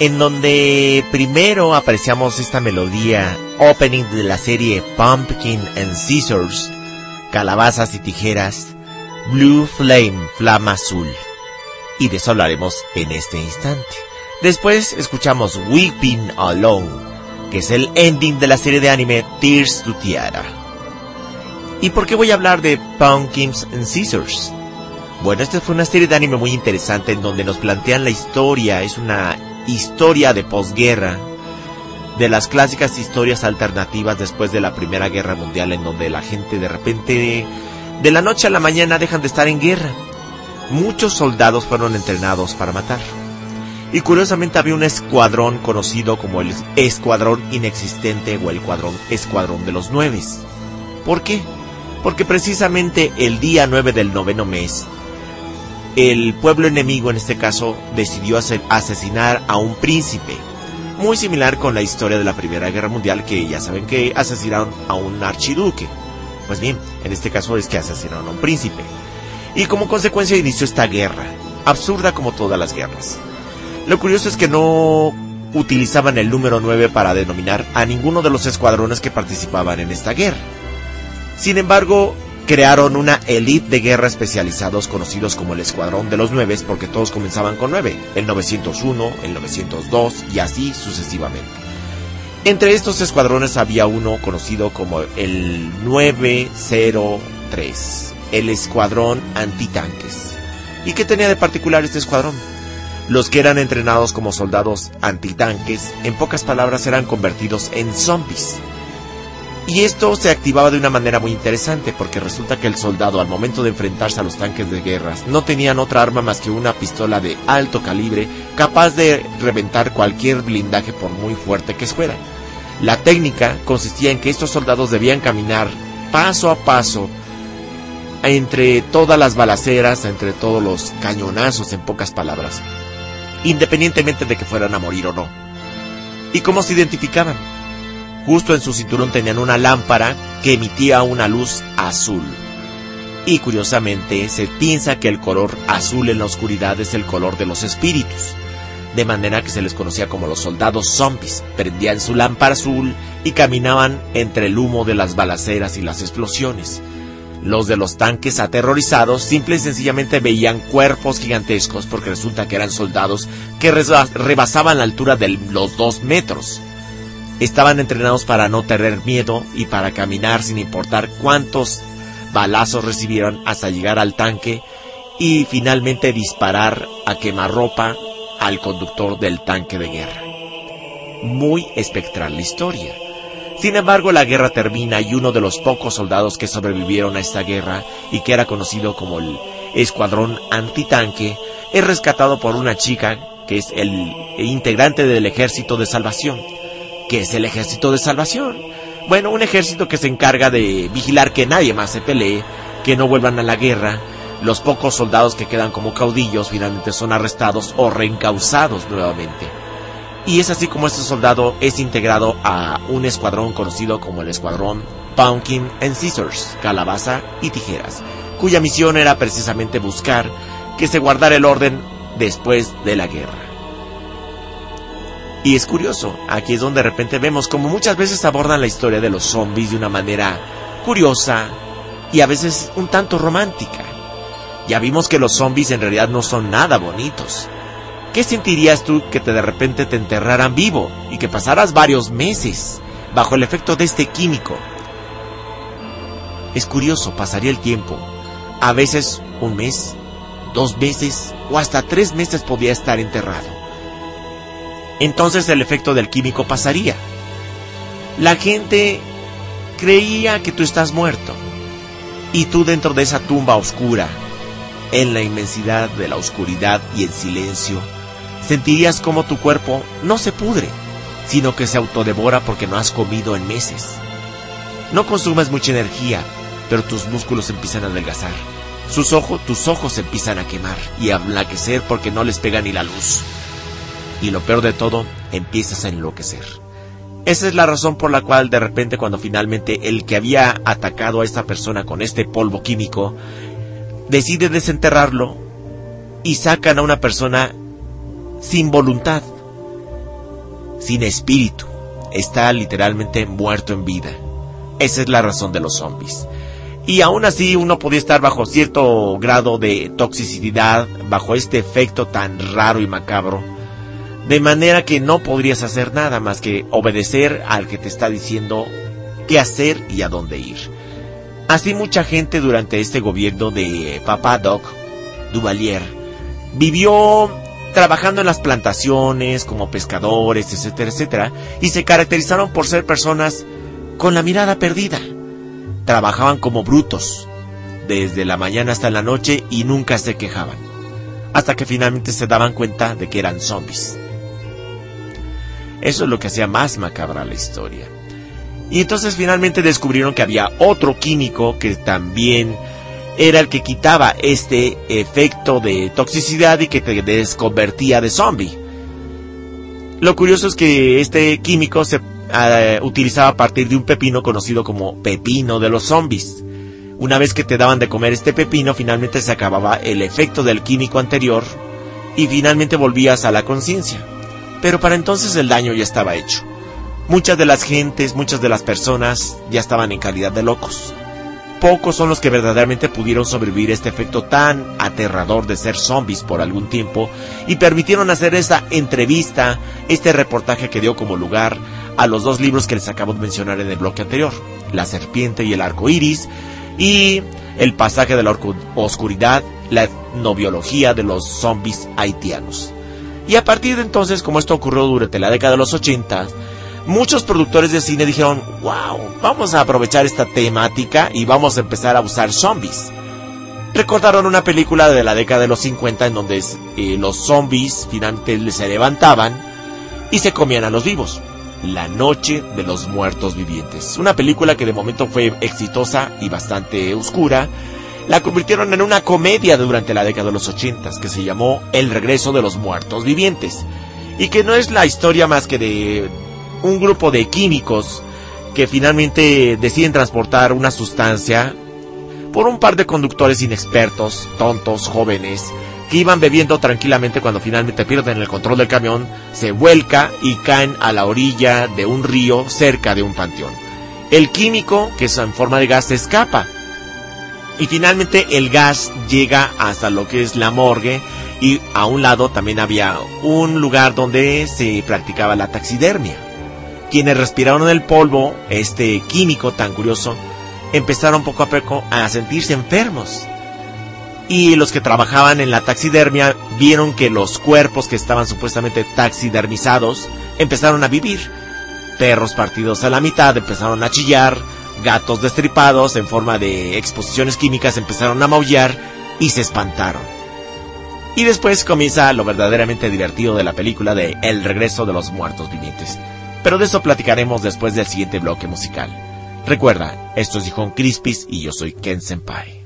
en donde primero apreciamos esta melodía opening de la serie Pumpkin and Scissors, Calabazas y Tijeras, Blue Flame, Flama Azul. Y de eso hablaremos en este instante. Después escuchamos Weeping Alone, que es el ending de la serie de anime Tears to Tiara. ¿Y por qué voy a hablar de Pumpkins and Scissors? Bueno, esta fue una serie de anime muy interesante en donde nos plantean la historia, es una historia de posguerra, de las clásicas historias alternativas después de la Primera Guerra Mundial en donde la gente de repente, de la noche a la mañana dejan de estar en guerra. Muchos soldados fueron entrenados para matar. Y curiosamente había un escuadrón conocido como el Escuadrón Inexistente o el cuadrón, Escuadrón de los Nueves. ¿Por qué? Porque precisamente el día 9 del noveno mes, el pueblo enemigo en este caso decidió asesinar a un príncipe. Muy similar con la historia de la Primera Guerra Mundial que ya saben que asesinaron a un archiduque. Pues bien, en este caso es que asesinaron a un príncipe. Y como consecuencia inició esta guerra, absurda como todas las guerras. Lo curioso es que no utilizaban el número 9 para denominar a ninguno de los escuadrones que participaban en esta guerra. Sin embargo, crearon una elite de guerra especializados conocidos como el Escuadrón de los Nueve porque todos comenzaban con 9, el 901, el 902 y así sucesivamente. Entre estos escuadrones había uno conocido como el 903, el Escuadrón Antitanques. ¿Y qué tenía de particular este escuadrón? Los que eran entrenados como soldados antitanques, en pocas palabras, eran convertidos en zombies. Y esto se activaba de una manera muy interesante porque resulta que el soldado al momento de enfrentarse a los tanques de guerras no tenían otra arma más que una pistola de alto calibre capaz de reventar cualquier blindaje por muy fuerte que fuera. La técnica consistía en que estos soldados debían caminar paso a paso entre todas las balaceras, entre todos los cañonazos en pocas palabras, independientemente de que fueran a morir o no. ¿Y cómo se identificaban? Justo en su cinturón tenían una lámpara que emitía una luz azul. Y curiosamente se piensa que el color azul en la oscuridad es el color de los espíritus. De manera que se les conocía como los soldados zombies. Prendían su lámpara azul y caminaban entre el humo de las balaceras y las explosiones. Los de los tanques aterrorizados simple y sencillamente veían cuerpos gigantescos porque resulta que eran soldados que reba- rebasaban la altura de los dos metros. Estaban entrenados para no tener miedo y para caminar sin importar cuántos balazos recibieron hasta llegar al tanque y finalmente disparar a quemarropa al conductor del tanque de guerra. Muy espectral la historia. Sin embargo, la guerra termina y uno de los pocos soldados que sobrevivieron a esta guerra y que era conocido como el Escuadrón Antitanque es rescatado por una chica que es el integrante del Ejército de Salvación. ¿Qué es el Ejército de Salvación? Bueno, un ejército que se encarga de vigilar que nadie más se pelee, que no vuelvan a la guerra. Los pocos soldados que quedan como caudillos finalmente son arrestados o reencausados nuevamente. Y es así como este soldado es integrado a un escuadrón conocido como el Escuadrón Pumpkin and Scissors, Calabaza y Tijeras, cuya misión era precisamente buscar que se guardara el orden después de la guerra. Y es curioso, aquí es donde de repente vemos como muchas veces abordan la historia de los zombies de una manera curiosa y a veces un tanto romántica. Ya vimos que los zombies en realidad no son nada bonitos. ¿Qué sentirías tú que te de repente te enterraran vivo y que pasaras varios meses bajo el efecto de este químico? Es curioso, pasaría el tiempo. A veces un mes, dos meses o hasta tres meses podía estar enterrado. Entonces el efecto del químico pasaría. La gente creía que tú estás muerto. Y tú dentro de esa tumba oscura, en la inmensidad de la oscuridad y el silencio, sentirías como tu cuerpo no se pudre, sino que se autodevora porque no has comido en meses. No consumes mucha energía, pero tus músculos empiezan a adelgazar. Sus ojos, tus ojos empiezan a quemar y a blanquecer porque no les pega ni la luz. Y lo peor de todo, empiezas a enloquecer. Esa es la razón por la cual de repente cuando finalmente el que había atacado a esta persona con este polvo químico decide desenterrarlo, y sacan a una persona sin voluntad, sin espíritu. Está literalmente muerto en vida. Esa es la razón de los zombies. Y aún así uno podía estar bajo cierto grado de toxicidad, bajo este efecto tan raro y macabro, de manera que no podrías hacer nada más que obedecer al que te está diciendo qué hacer y a dónde ir. Así mucha gente durante este gobierno de Papa Doc Duvalier vivió trabajando en las plantaciones como pescadores, etcétera, etcétera, y se caracterizaron por ser personas con la mirada perdida. Trabajaban como brutos, desde la mañana hasta la noche y nunca se quejaban, hasta que finalmente se daban cuenta de que eran zombies. Eso es lo que hacía más macabra la historia. Y entonces finalmente descubrieron que había otro químico que también era el que quitaba este efecto de toxicidad y que te desconvertía de zombie. Lo curioso es que este químico se eh, utilizaba a partir de un pepino conocido como pepino de los zombies. Una vez que te daban de comer este pepino, finalmente se acababa el efecto del químico anterior y finalmente volvías a la conciencia. Pero para entonces el daño ya estaba hecho. Muchas de las gentes, muchas de las personas ya estaban en calidad de locos. Pocos son los que verdaderamente pudieron sobrevivir a este efecto tan aterrador de ser zombies por algún tiempo y permitieron hacer esa entrevista, este reportaje que dio como lugar a los dos libros que les acabo de mencionar en el bloque anterior, La serpiente y el arco iris y El pasaje de la oscuridad, la etnobiología de los zombies haitianos. Y a partir de entonces, como esto ocurrió durante la década de los 80, muchos productores de cine dijeron, wow, vamos a aprovechar esta temática y vamos a empezar a usar zombies. Recordaron una película de la década de los 50 en donde eh, los zombies finalmente se levantaban y se comían a los vivos. La Noche de los Muertos Vivientes. Una película que de momento fue exitosa y bastante oscura. La convirtieron en una comedia durante la década de los 80 que se llamó El Regreso de los Muertos Vivientes. Y que no es la historia más que de un grupo de químicos que finalmente deciden transportar una sustancia por un par de conductores inexpertos, tontos, jóvenes, que iban bebiendo tranquilamente cuando finalmente pierden el control del camión, se vuelca y caen a la orilla de un río cerca de un panteón. El químico, que es en forma de gas, escapa. Y finalmente el gas llega hasta lo que es la morgue y a un lado también había un lugar donde se practicaba la taxidermia. Quienes respiraron el polvo, este químico tan curioso, empezaron poco a poco a sentirse enfermos. Y los que trabajaban en la taxidermia vieron que los cuerpos que estaban supuestamente taxidermizados empezaron a vivir. Perros partidos a la mitad empezaron a chillar, gatos destripados en forma de exposiciones químicas empezaron a maullar y se espantaron. Y después comienza lo verdaderamente divertido de la película de El regreso de los muertos vivientes. Pero de eso platicaremos después del siguiente bloque musical. Recuerda, esto es Dijon Crispis y yo soy Ken Senpai.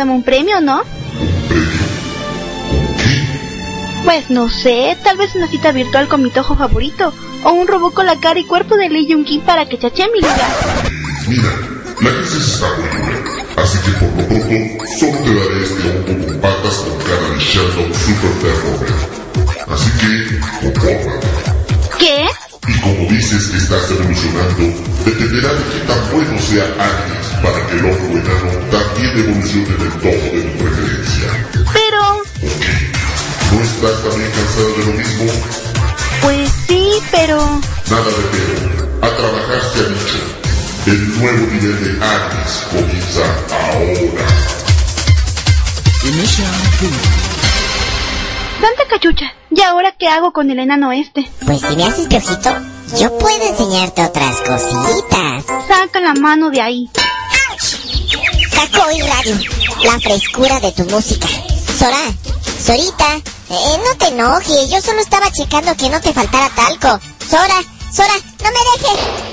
Dame un premio, ¿no? Pues no sé, tal vez una cita virtual con mi tojo favorito. O un robot con la cara y cuerpo de Lee Jung Kim para que chache mi liga. Mira, la crisis está muy dura. Así que por lo pronto, solo te daré este hongo con patas con cara de Sherlock Super Terror. Así que, compórtate. ¿Qué? Y como dices que estás evolucionando, dependerá de qué tan bueno sea Agnes para que el hongo enano también evolucione del todo de tu preferencia. Pero... ¿No estás también cansado de lo mismo? Pues sí, pero... Nada de pero. A trabajar se ha dicho. El nuevo nivel de Agnes comienza ahora. Santa cachucha, ¿y ahora qué hago con el enano este? Pues si me haces piojito, yo puedo enseñarte otras cositas. Saca la mano de ahí. Cacoy Radio, la frescura de tu música. Sora, Sorita, eh, no te enojes, yo solo estaba checando que no te faltara talco. Sora, Sora, no me dejes.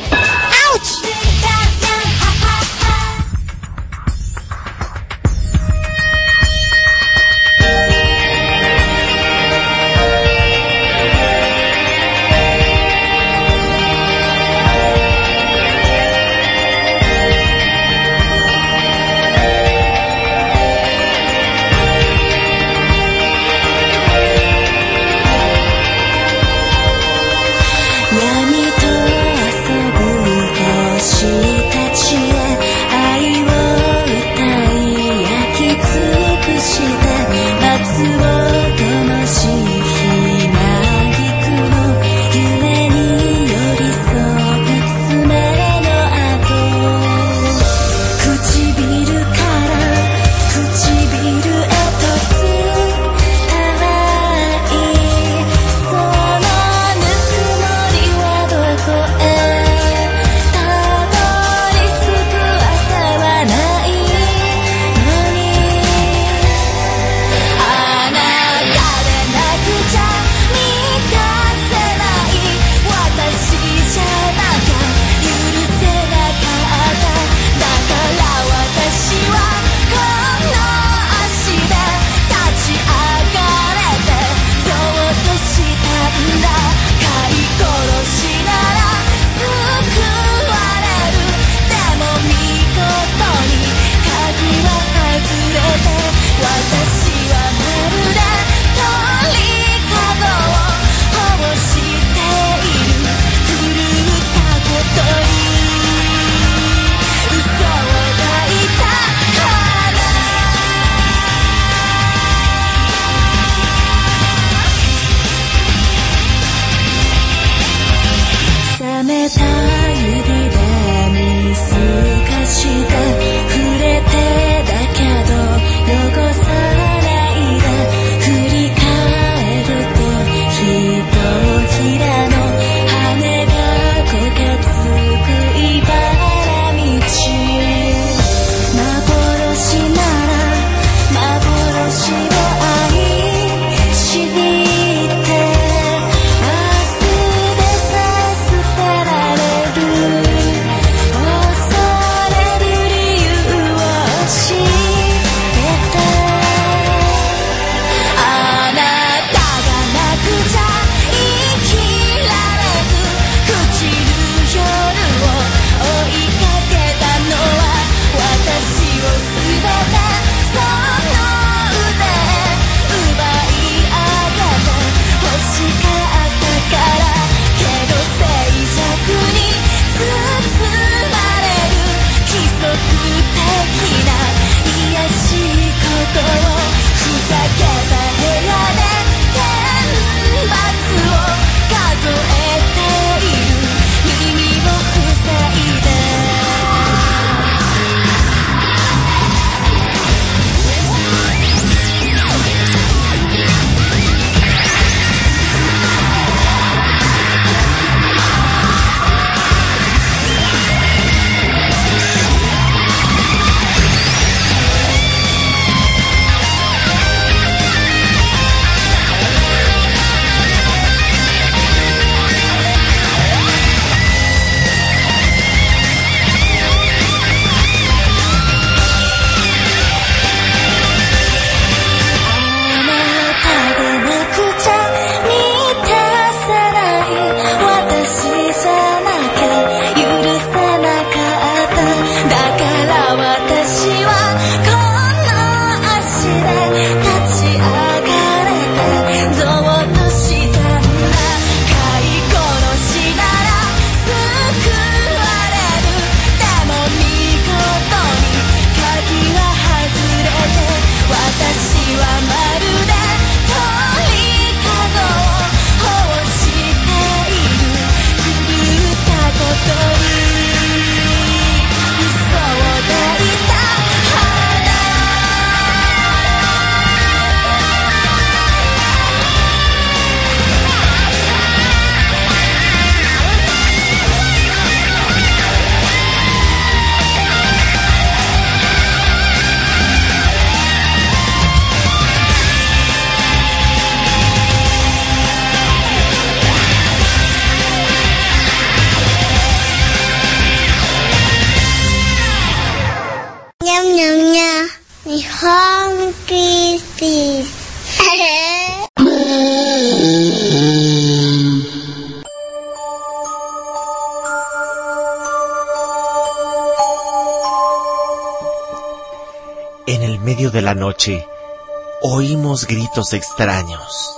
Gritos extraños.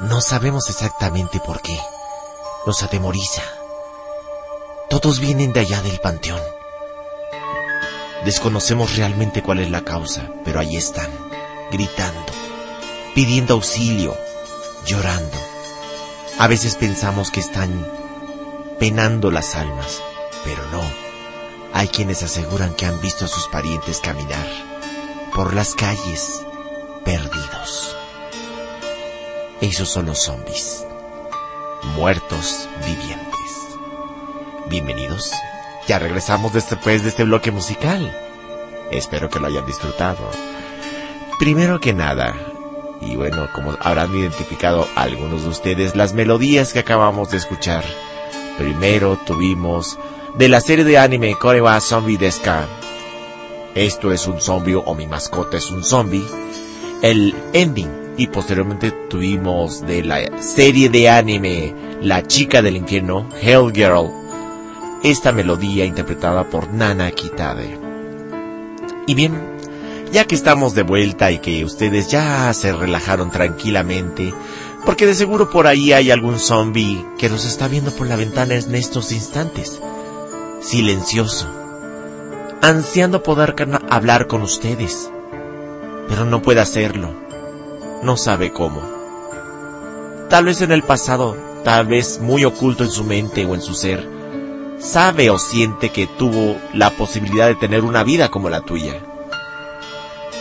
No sabemos exactamente por qué. Nos atemoriza. Todos vienen de allá del panteón. Desconocemos realmente cuál es la causa, pero ahí están, gritando, pidiendo auxilio, llorando. A veces pensamos que están penando las almas, pero no. Hay quienes aseguran que han visto a sus parientes caminar por las calles perdidos. Esos son los zombies, muertos vivientes. Bienvenidos. Ya regresamos después de este bloque musical. Espero que lo hayan disfrutado. Primero que nada, y bueno, como habrán identificado algunos de ustedes, las melodías que acabamos de escuchar. Primero tuvimos de la serie de anime Korewa Zombie Deska. Esto es un zombie o mi mascota es un zombie. El ending. Y posteriormente tuvimos de la serie de anime La chica del infierno, Hell Girl. Esta melodía interpretada por Nana Kitade. Y bien, ya que estamos de vuelta y que ustedes ya se relajaron tranquilamente, porque de seguro por ahí hay algún zombie que nos está viendo por la ventana en estos instantes, silencioso, ansiando poder hablar con ustedes, pero no puede hacerlo, no sabe cómo. Tal vez en el pasado, tal vez muy oculto en su mente o en su ser, sabe o siente que tuvo la posibilidad de tener una vida como la tuya.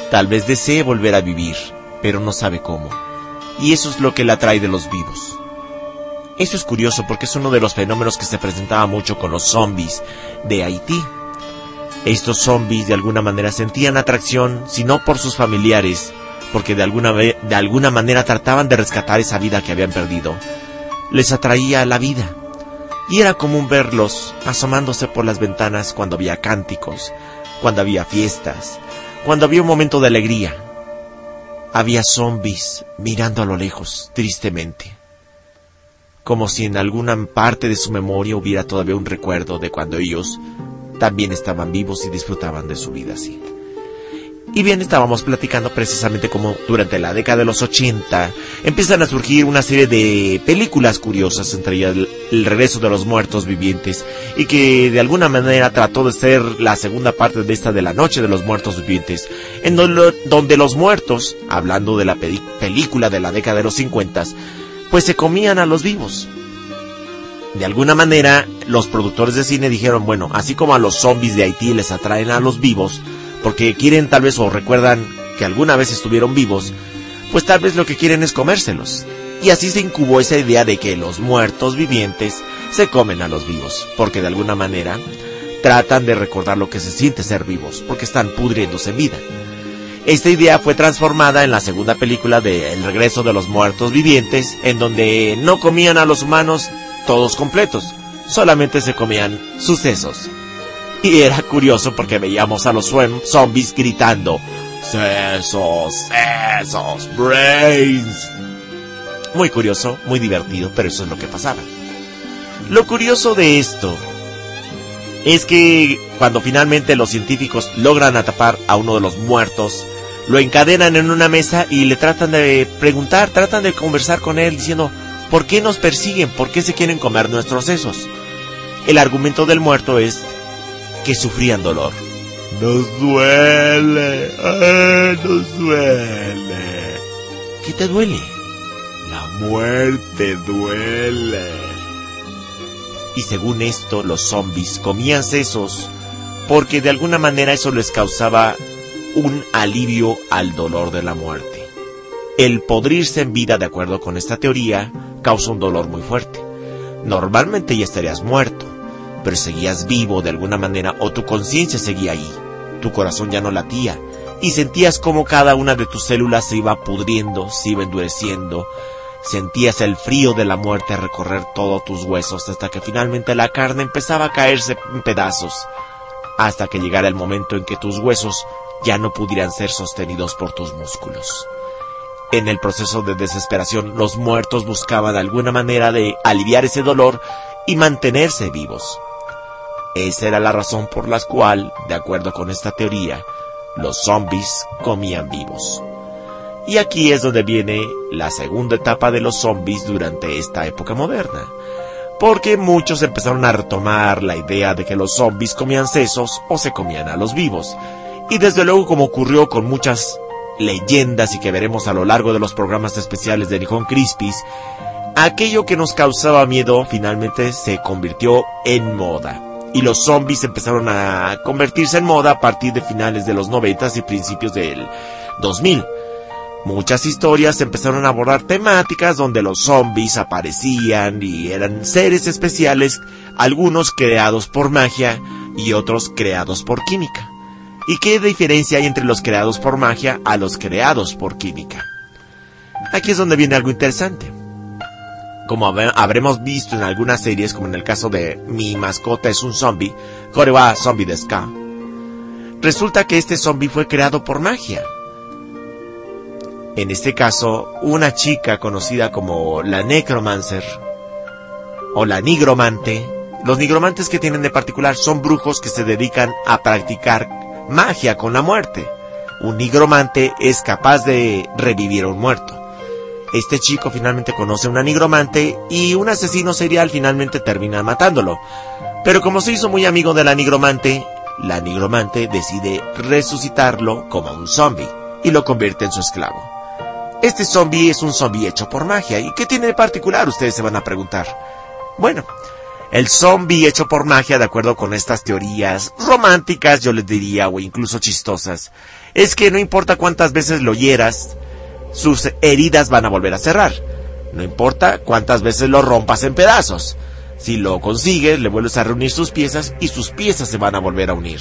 Tal vez desee volver a vivir, pero no sabe cómo. Y eso es lo que la atrae de los vivos. Eso es curioso porque es uno de los fenómenos que se presentaba mucho con los zombies de Haití. Estos zombies de alguna manera sentían atracción, si no por sus familiares, porque de alguna, de alguna manera trataban de rescatar esa vida que habían perdido. Les atraía la vida. Y era común verlos asomándose por las ventanas cuando había cánticos, cuando había fiestas, cuando había un momento de alegría. Había zombies mirando a lo lejos, tristemente. Como si en alguna parte de su memoria hubiera todavía un recuerdo de cuando ellos también estaban vivos y disfrutaban de su vida así. Y bien, estábamos platicando precisamente como durante la década de los 80 empiezan a surgir una serie de películas curiosas, entre ellas el, regreso de los muertos vivientes, y que de alguna manera trató de ser la segunda parte de esta de la noche de los muertos vivientes, en donde, los muertos, hablando de la película de la década de los 50, pues se comían a los vivos. De alguna manera, los productores de cine dijeron, bueno, así como a los zombies de Haití les atraen a los vivos, porque quieren tal vez o recuerdan que alguna vez estuvieron vivos, pues tal vez lo que quieren es comérselos. Y así se incubó esa idea de que los muertos vivientes se comen a los vivos, porque de alguna manera tratan de recordar lo que se siente ser vivos, porque están pudriéndose vida. Esta idea fue transformada en la segunda película de El regreso de los muertos vivientes, en donde no comían a los humanos todos completos, solamente se comían sucesos. Y era curioso porque veíamos a los zom- zombies gritando, sesos, sesos, brains. Muy curioso, muy divertido, pero eso es lo que pasaba. Lo curioso de esto es que cuando finalmente los científicos logran atrapar a uno de los muertos, lo encadenan en una mesa y le tratan de preguntar, tratan de conversar con él diciendo, ¿por qué nos persiguen? ¿Por qué se quieren comer nuestros sesos? El argumento del muerto es que sufrían dolor. Nos duele, ah, nos duele. ¿Qué te duele? La muerte duele. Y según esto, los zombies comían sesos porque de alguna manera eso les causaba un alivio al dolor de la muerte. El podrirse en vida, de acuerdo con esta teoría, causa un dolor muy fuerte. Normalmente ya estarías muerto, pero seguías vivo de alguna manera o tu conciencia seguía ahí. Tu corazón ya no latía y sentías como cada una de tus células se iba pudriendo, se iba endureciendo. Sentías el frío de la muerte recorrer todos tus huesos hasta que finalmente la carne empezaba a caerse en pedazos, hasta que llegara el momento en que tus huesos ya no pudieran ser sostenidos por tus músculos. En el proceso de desesperación, los muertos buscaban alguna manera de aliviar ese dolor y mantenerse vivos. Esa era la razón por la cual, de acuerdo con esta teoría, los zombies comían vivos. Y aquí es donde viene la segunda etapa de los zombies durante esta época moderna. Porque muchos empezaron a retomar la idea de que los zombies comían sesos o se comían a los vivos. Y desde luego como ocurrió con muchas leyendas y que veremos a lo largo de los programas especiales de Nihon Crispis, aquello que nos causaba miedo finalmente se convirtió en moda. Y los zombies empezaron a convertirse en moda a partir de finales de los 90 y principios del 2000. Muchas historias empezaron a abordar temáticas donde los zombies aparecían y eran seres especiales, algunos creados por magia y otros creados por química. ¿Y qué diferencia hay entre los creados por magia a los creados por química? Aquí es donde viene algo interesante. Como habremos visto en algunas series, como en el caso de Mi mascota es un zombie, Korewa Zombie de Ska, resulta que este zombie fue creado por magia. En este caso, una chica conocida como la Necromancer o la Nigromante. Los nigromantes que tienen de particular son brujos que se dedican a practicar magia con la muerte. Un nigromante es capaz de revivir a un muerto. Este chico finalmente conoce a una nigromante y un asesino serial finalmente termina matándolo. Pero como se hizo muy amigo de la nigromante, la nigromante decide resucitarlo como un zombie y lo convierte en su esclavo. Este zombie es un zombie hecho por magia. ¿Y qué tiene de particular? Ustedes se van a preguntar. Bueno, el zombie hecho por magia, de acuerdo con estas teorías románticas, yo les diría, o incluso chistosas, es que no importa cuántas veces lo hieras, sus heridas van a volver a cerrar. No importa cuántas veces lo rompas en pedazos. Si lo consigues, le vuelves a reunir sus piezas y sus piezas se van a volver a unir.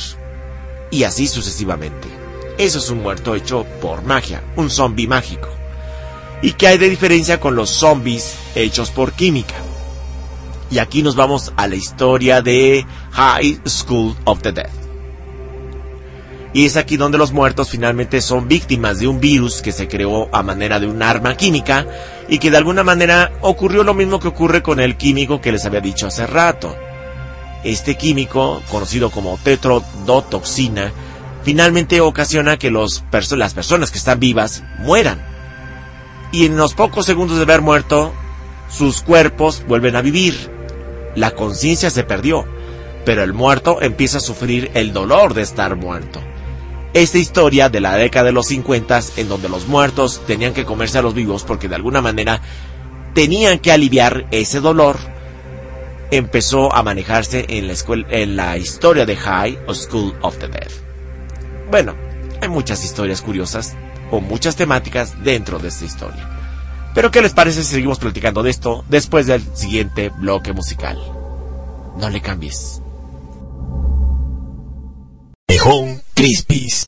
Y así sucesivamente. Eso es un muerto hecho por magia, un zombie mágico. ¿Y qué hay de diferencia con los zombies hechos por química? Y aquí nos vamos a la historia de High School of the Dead. Y es aquí donde los muertos finalmente son víctimas de un virus que se creó a manera de un arma química y que de alguna manera ocurrió lo mismo que ocurre con el químico que les había dicho hace rato. Este químico, conocido como tetrodotoxina, finalmente ocasiona que los las personas que están vivas mueran. Y en los pocos segundos de haber muerto, sus cuerpos vuelven a vivir. La conciencia se perdió, pero el muerto empieza a sufrir el dolor de estar muerto. Esta historia de la década de los 50 en donde los muertos tenían que comerse a los vivos porque de alguna manera tenían que aliviar ese dolor, empezó a manejarse en la, escuela, en la historia de High o School of the Dead. Bueno, hay muchas historias curiosas o muchas temáticas dentro de esta historia. Pero ¿qué les parece si seguimos platicando de esto después del siguiente bloque musical? No le cambies. Crispis.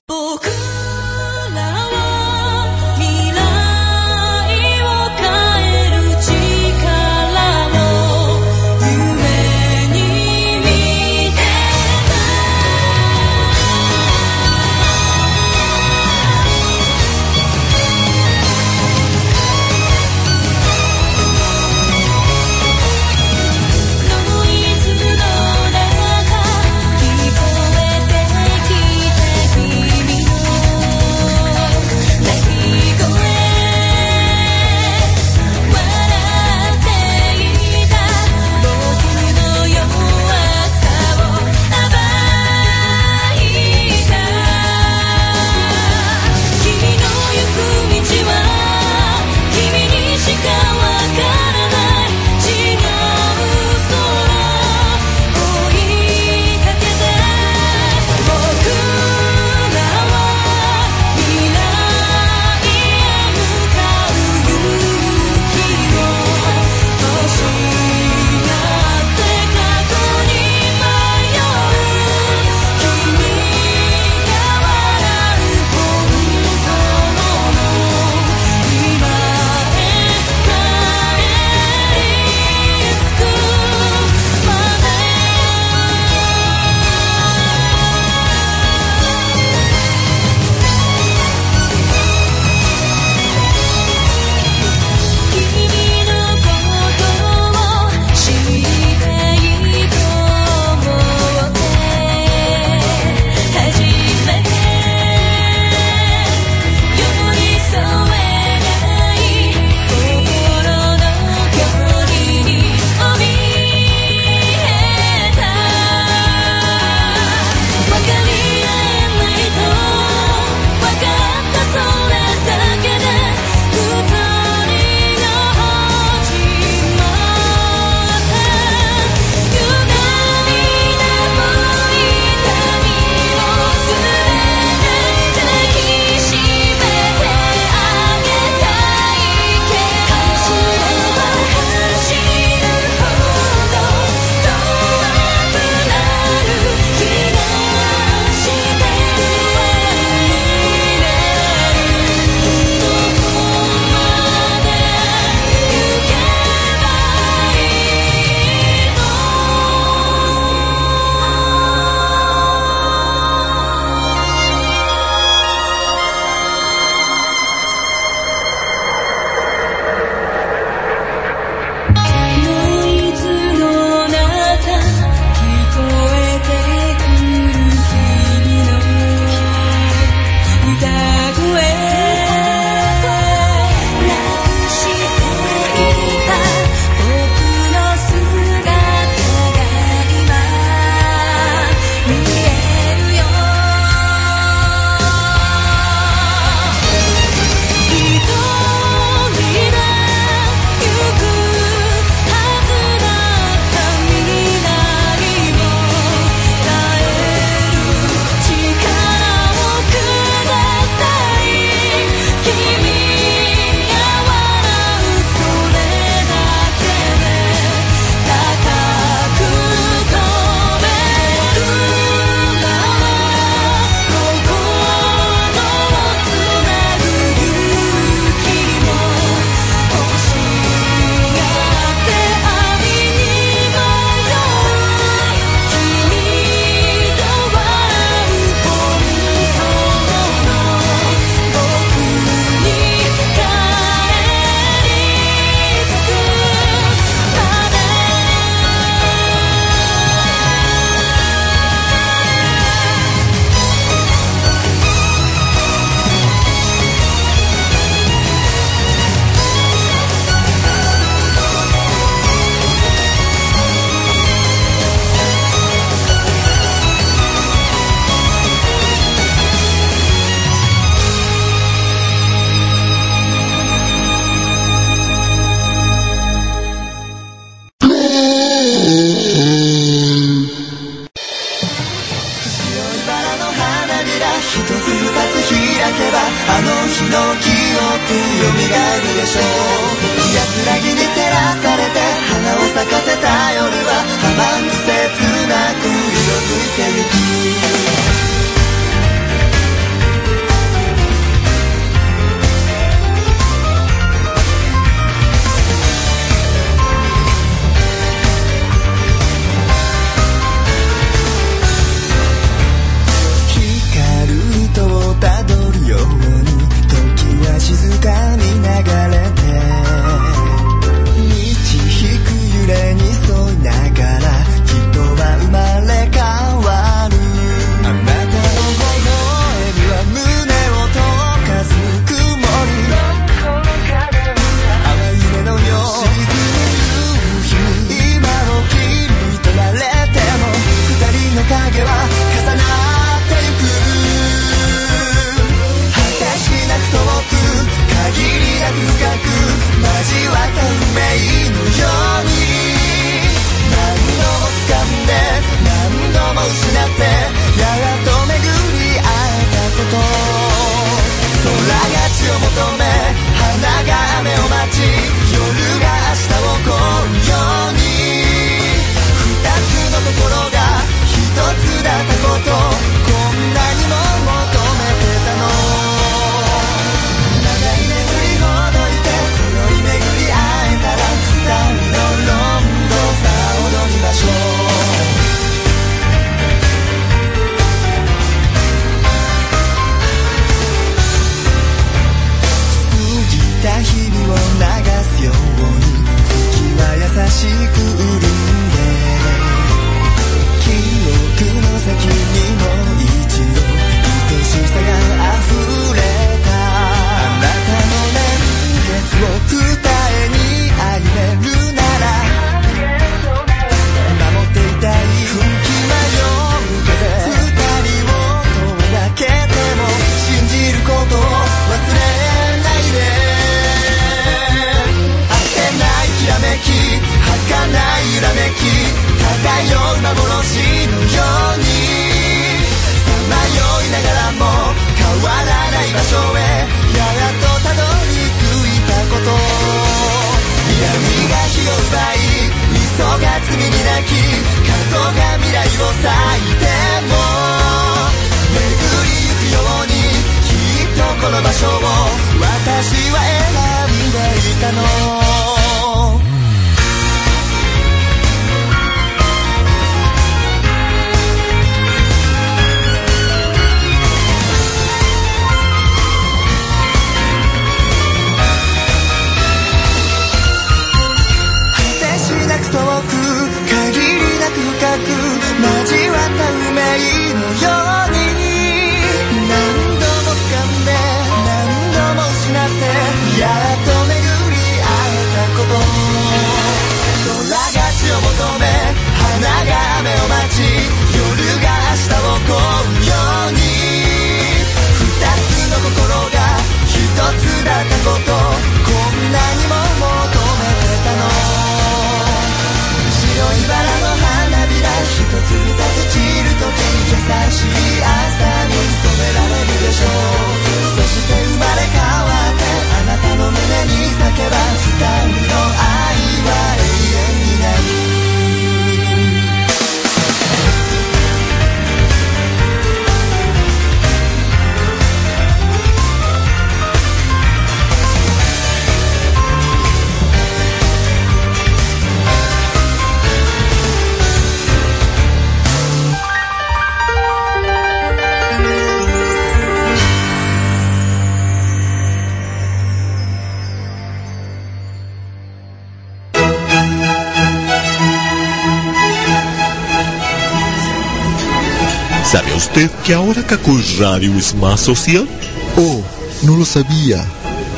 Kakun Radio es más social? Oh, no lo sabía.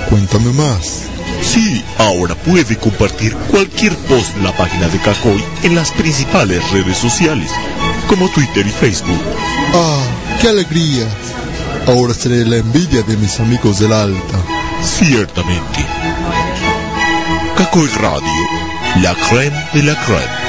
Cuéntame más. Sí, ahora puede compartir cualquier post en la página de Kakoi en las principales redes sociales, como Twitter y Facebook. ¡Ah, qué alegría! Ahora seré la envidia de mis amigos del alta. Ciertamente. Kakoi Radio, la creme de la creme.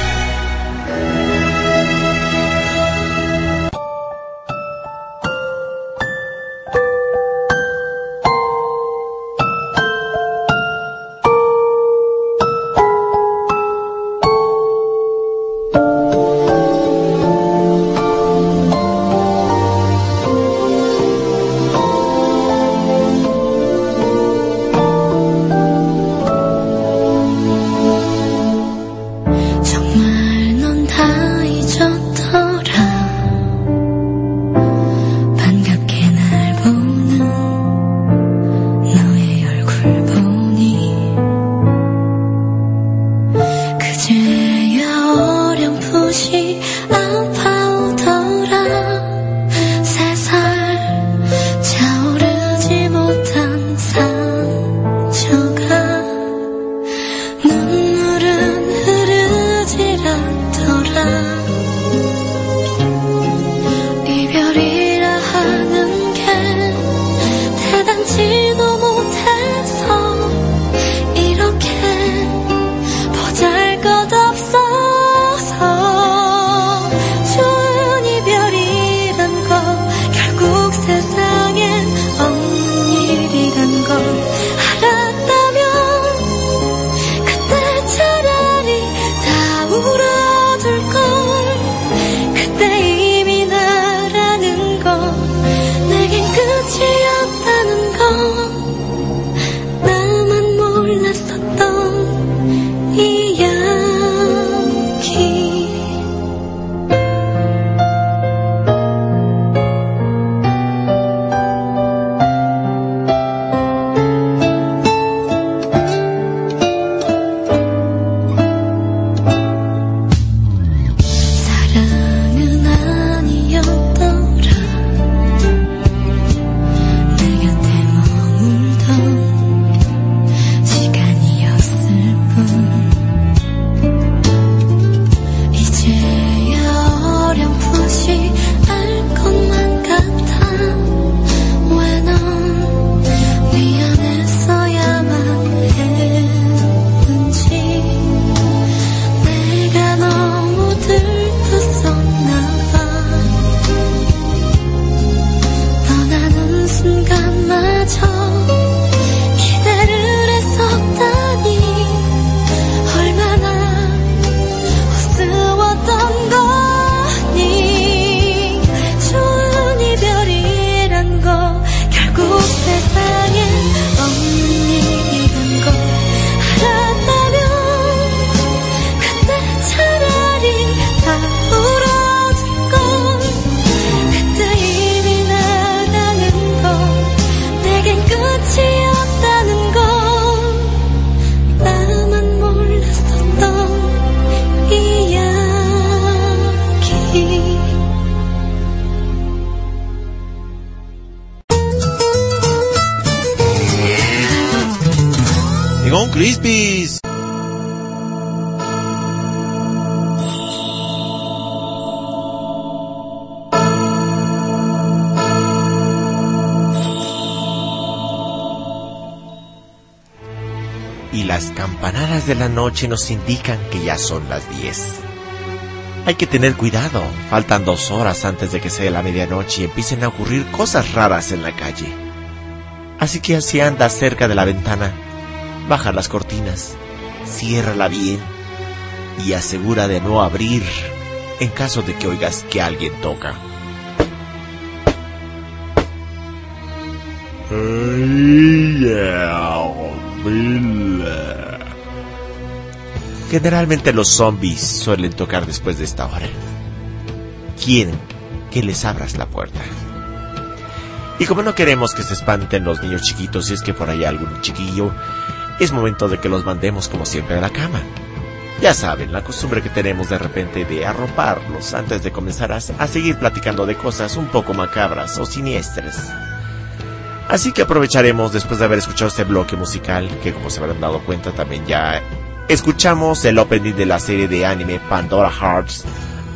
Nos indican que ya son las 10. Hay que tener cuidado, faltan dos horas antes de que sea la medianoche y empiecen a ocurrir cosas raras en la calle. Así que si andas cerca de la ventana, baja las cortinas, ciérrala bien y asegura de no abrir en caso de que oigas que alguien toca. Generalmente los zombies suelen tocar después de esta hora. Quieren que les abras la puerta. Y como no queremos que se espanten los niños chiquitos si es que por ahí hay algún chiquillo, es momento de que los mandemos como siempre a la cama. Ya saben, la costumbre que tenemos de repente de arroparlos antes de comenzar a, a seguir platicando de cosas un poco macabras o siniestras. Así que aprovecharemos después de haber escuchado este bloque musical, que como se habrán dado cuenta también ya escuchamos el opening de la serie de anime Pandora Hearts,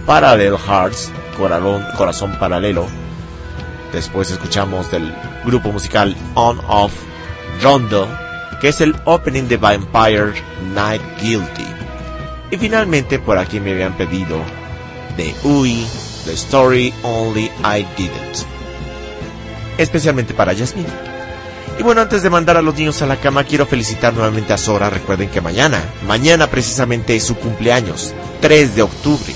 Parallel Hearts, Corazón, Corazón Paralelo. Después escuchamos del grupo musical On Off Rondo, que es el opening de Vampire Night Guilty. Y finalmente por aquí me habían pedido de Ui, The Story Only I Didn't. Especialmente para Jasmine. Y bueno, antes de mandar a los niños a la cama, quiero felicitar nuevamente a Sora. Recuerden que mañana, mañana precisamente es su cumpleaños, 3 de octubre.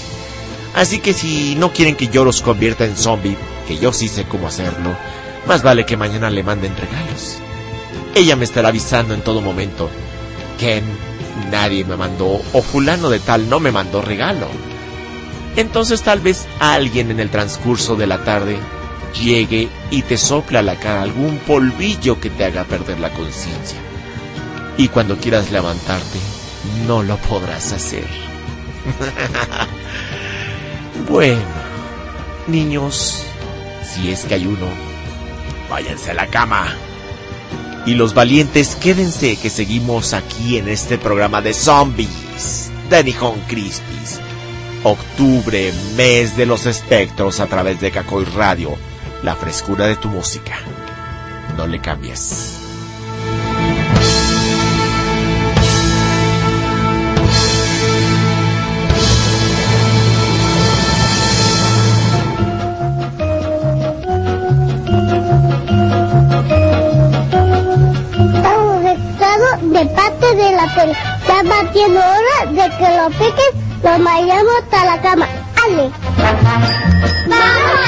Así que si no quieren que yo los convierta en zombie, que yo sí sé cómo hacerlo, más vale que mañana le manden regalos. Ella me estará avisando en todo momento. Ken, nadie me mandó, o fulano de tal no me mandó regalo. Entonces tal vez alguien en el transcurso de la tarde llegue y te sopla a la cara algún polvillo que te haga perder la conciencia. Y cuando quieras levantarte, no lo podrás hacer. bueno, niños, si es que hay uno, váyanse a la cama. Y los valientes, quédense que seguimos aquí en este programa de zombies de Nihon Crispis. Octubre, mes de los espectros a través de Cacoy Radio. La frescura de tu música. No le cambies. De parte de la tele. Ya batiendo hora de que lo piques, lo vayamos hasta la cama. ¡Ale! Vamos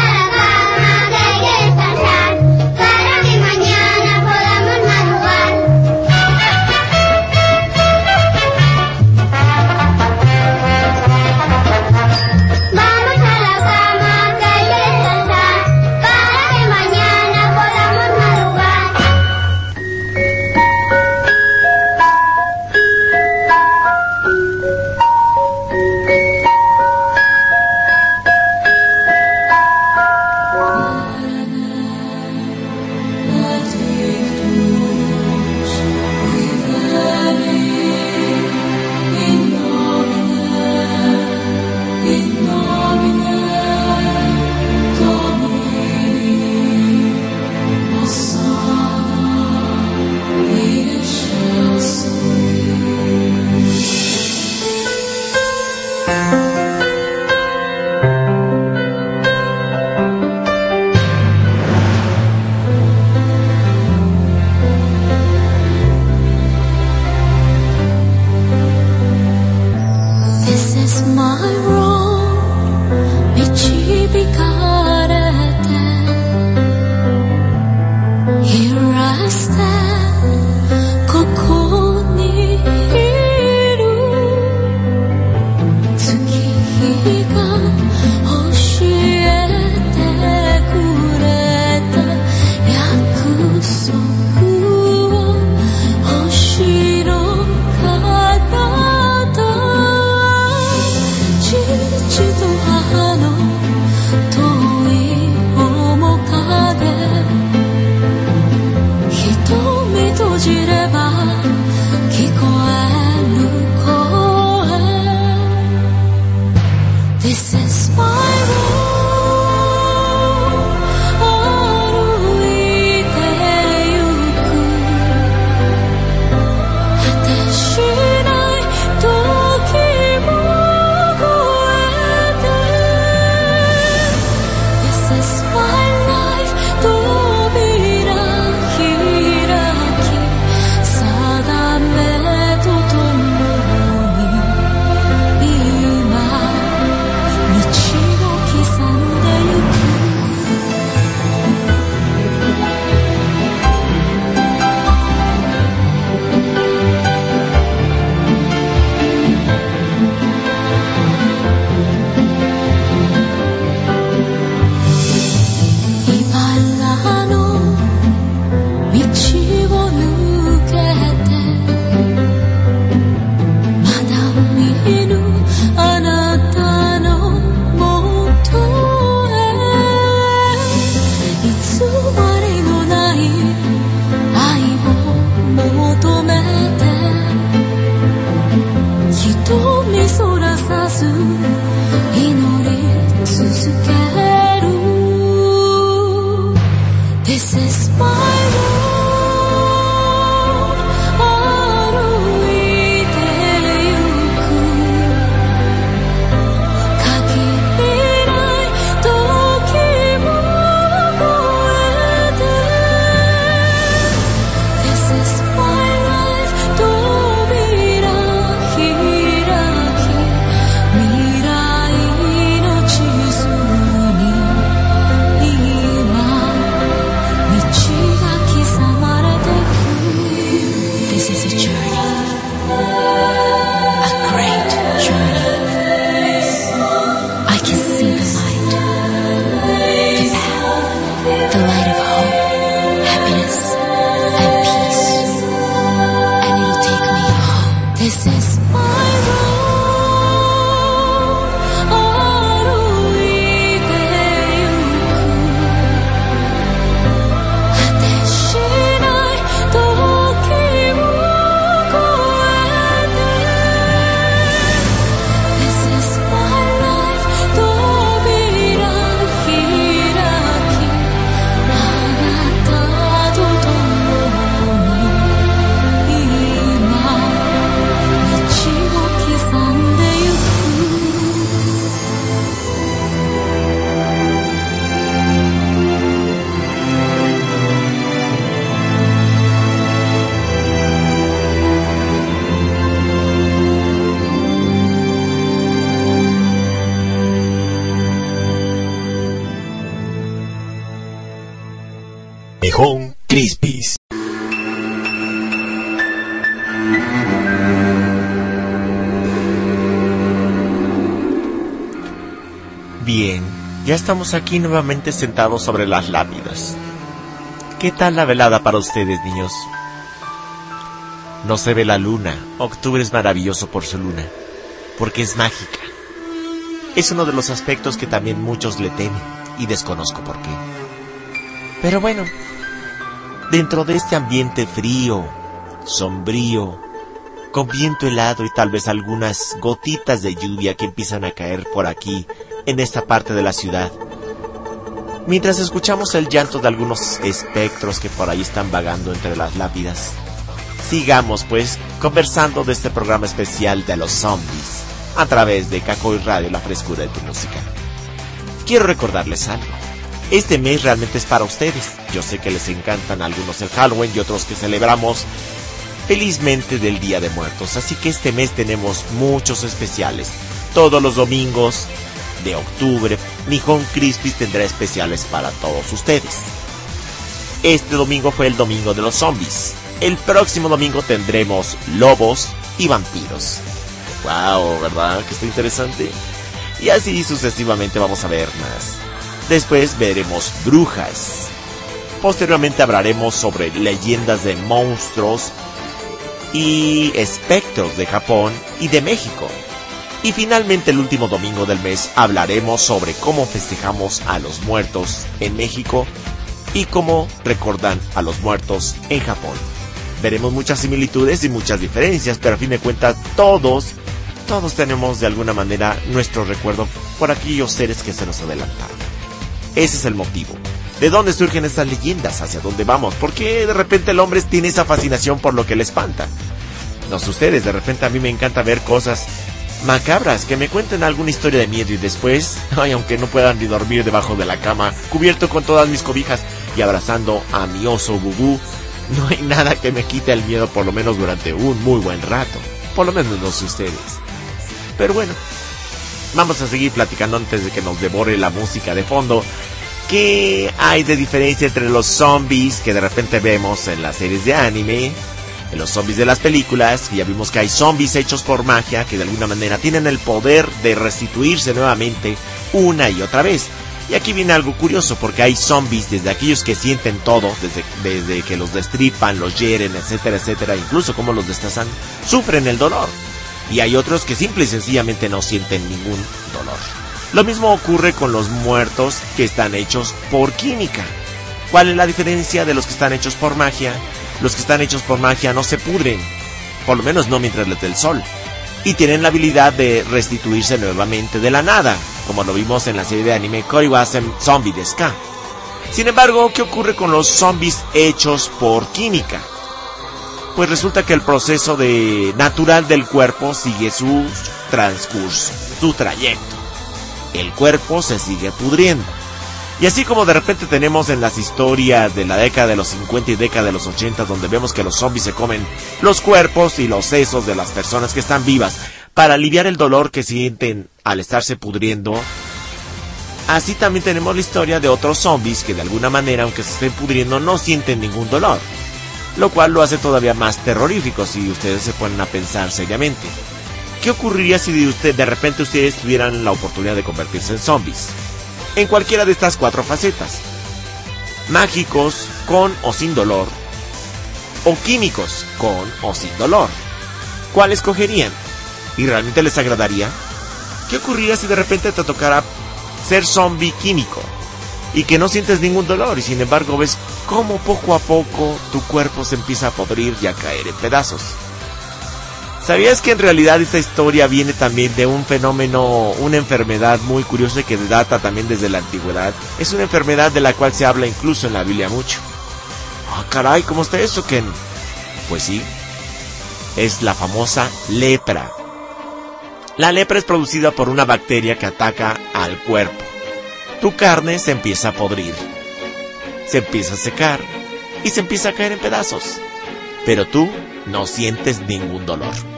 estamos aquí nuevamente sentados sobre las lápidas. ¿Qué tal la velada para ustedes, niños? No se ve la luna. Octubre es maravilloso por su luna, porque es mágica. Es uno de los aspectos que también muchos le temen, y desconozco por qué. Pero bueno, dentro de este ambiente frío, sombrío, con viento helado y tal vez algunas gotitas de lluvia que empiezan a caer por aquí, en esta parte de la ciudad. Mientras escuchamos el llanto de algunos espectros que por ahí están vagando entre las lápidas, sigamos pues conversando de este programa especial de los zombies a través de Cacoy Radio, la frescura de tu música. Quiero recordarles algo. Este mes realmente es para ustedes. Yo sé que les encantan algunos el Halloween y otros que celebramos felizmente del Día de Muertos. Así que este mes tenemos muchos especiales. Todos los domingos de octubre, Nihon Crispis tendrá especiales para todos ustedes. Este domingo fue el domingo de los zombies. El próximo domingo tendremos lobos y vampiros. Wow, ¿verdad? Que está interesante. Y así sucesivamente vamos a ver más. Después veremos brujas. Posteriormente hablaremos sobre leyendas de monstruos y espectros de Japón y de México. Y finalmente el último domingo del mes hablaremos sobre cómo festejamos a los muertos en México y cómo recordan a los muertos en Japón. Veremos muchas similitudes y muchas diferencias, pero a fin de cuentas todos, todos tenemos de alguna manera nuestro recuerdo por aquellos seres que se nos adelantaron. Ese es el motivo. ¿De dónde surgen estas leyendas? ¿Hacia dónde vamos? ¿Por qué de repente el hombre tiene esa fascinación por lo que le espanta? No sé ustedes, de repente a mí me encanta ver cosas macabras, que me cuenten alguna historia de miedo y después, ay, aunque no puedan ni dormir debajo de la cama, cubierto con todas mis cobijas y abrazando a mi oso Bubú, no hay nada que me quite el miedo por lo menos durante un muy buen rato. Por lo menos no sé ustedes. Pero bueno, vamos a seguir platicando antes de que nos devore la música de fondo. ¿Qué hay de diferencia entre los zombies que de repente vemos en las series de anime? En los zombies de las películas, ya vimos que hay zombies hechos por magia que de alguna manera tienen el poder de restituirse nuevamente una y otra vez. Y aquí viene algo curioso porque hay zombies desde aquellos que sienten todo, desde, desde que los destripan, los hieren, etcétera, etcétera, incluso como los destazan, sufren el dolor. y hay otros que simple y sencillamente no sienten ningún dolor. Lo mismo ocurre con los muertos que están hechos por química. ¿Cuál es la diferencia de los que están hechos por magia? Los que están hechos por magia no se pudren, por lo menos no mientras les dé el sol, y tienen la habilidad de restituirse nuevamente de la nada, como lo vimos en la serie de anime Koriwasen Zombie de Ska. Sin embargo, ¿qué ocurre con los zombies hechos por química? Pues resulta que el proceso de natural del cuerpo sigue su transcurso, su trayecto. El cuerpo se sigue pudriendo. Y así como de repente tenemos en las historias de la década de los 50 y década de los 80 donde vemos que los zombies se comen los cuerpos y los sesos de las personas que están vivas para aliviar el dolor que sienten al estarse pudriendo, así también tenemos la historia de otros zombies que de alguna manera aunque se estén pudriendo no sienten ningún dolor, lo cual lo hace todavía más terrorífico si ustedes se ponen a pensar seriamente. ¿Qué ocurriría si de, usted, de repente ustedes tuvieran la oportunidad de convertirse en zombies? En cualquiera de estas cuatro facetas. Mágicos, con o sin dolor. O químicos, con o sin dolor. ¿Cuál escogerían? ¿Y realmente les agradaría? ¿Qué ocurriría si de repente te tocara ser zombie químico? Y que no sientes ningún dolor y sin embargo ves cómo poco a poco tu cuerpo se empieza a podrir y a caer en pedazos. ¿Sabías que en realidad esta historia viene también de un fenómeno, una enfermedad muy curiosa que data también desde la antigüedad? Es una enfermedad de la cual se habla incluso en la Biblia mucho. Ah, caray, ¿cómo está eso, Ken? Pues sí, es la famosa lepra. La lepra es producida por una bacteria que ataca al cuerpo. Tu carne se empieza a podrir, se empieza a secar y se empieza a caer en pedazos. Pero tú no sientes ningún dolor.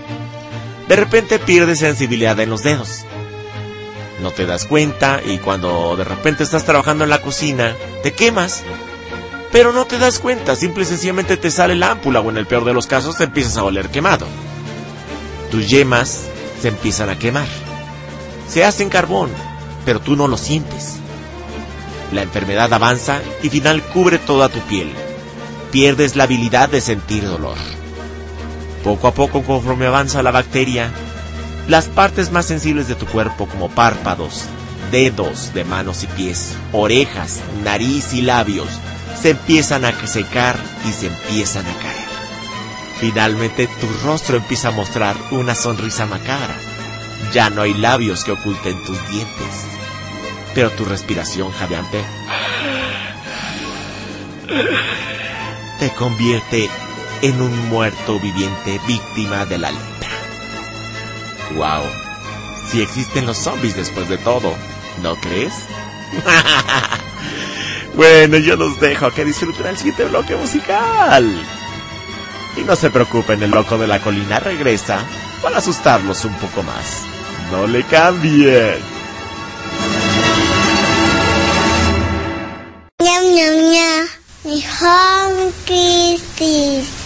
De repente pierdes sensibilidad en los dedos. No te das cuenta y cuando de repente estás trabajando en la cocina, te quemas. Pero no te das cuenta, simple y sencillamente te sale la ámpula o en el peor de los casos te empiezas a oler quemado. Tus yemas se empiezan a quemar. Se hacen carbón, pero tú no lo sientes. La enfermedad avanza y final cubre toda tu piel. Pierdes la habilidad de sentir dolor. Poco a poco, conforme avanza la bacteria, las partes más sensibles de tu cuerpo, como párpados, dedos de manos y pies, orejas, nariz y labios, se empiezan a secar y se empiezan a caer. Finalmente, tu rostro empieza a mostrar una sonrisa macabra. Ya no hay labios que oculten tus dientes, pero tu respiración jadeante te convierte en un muerto viviente víctima de la lepra. ¡Wow! Si existen los zombies después de todo, ¿no crees? bueno, yo los dejo que disfruten el siguiente bloque musical. Y no se preocupen, el loco de la colina regresa para asustarlos un poco más. No le cambien. Ñam, ñam, ñam. Nihon Kisses. い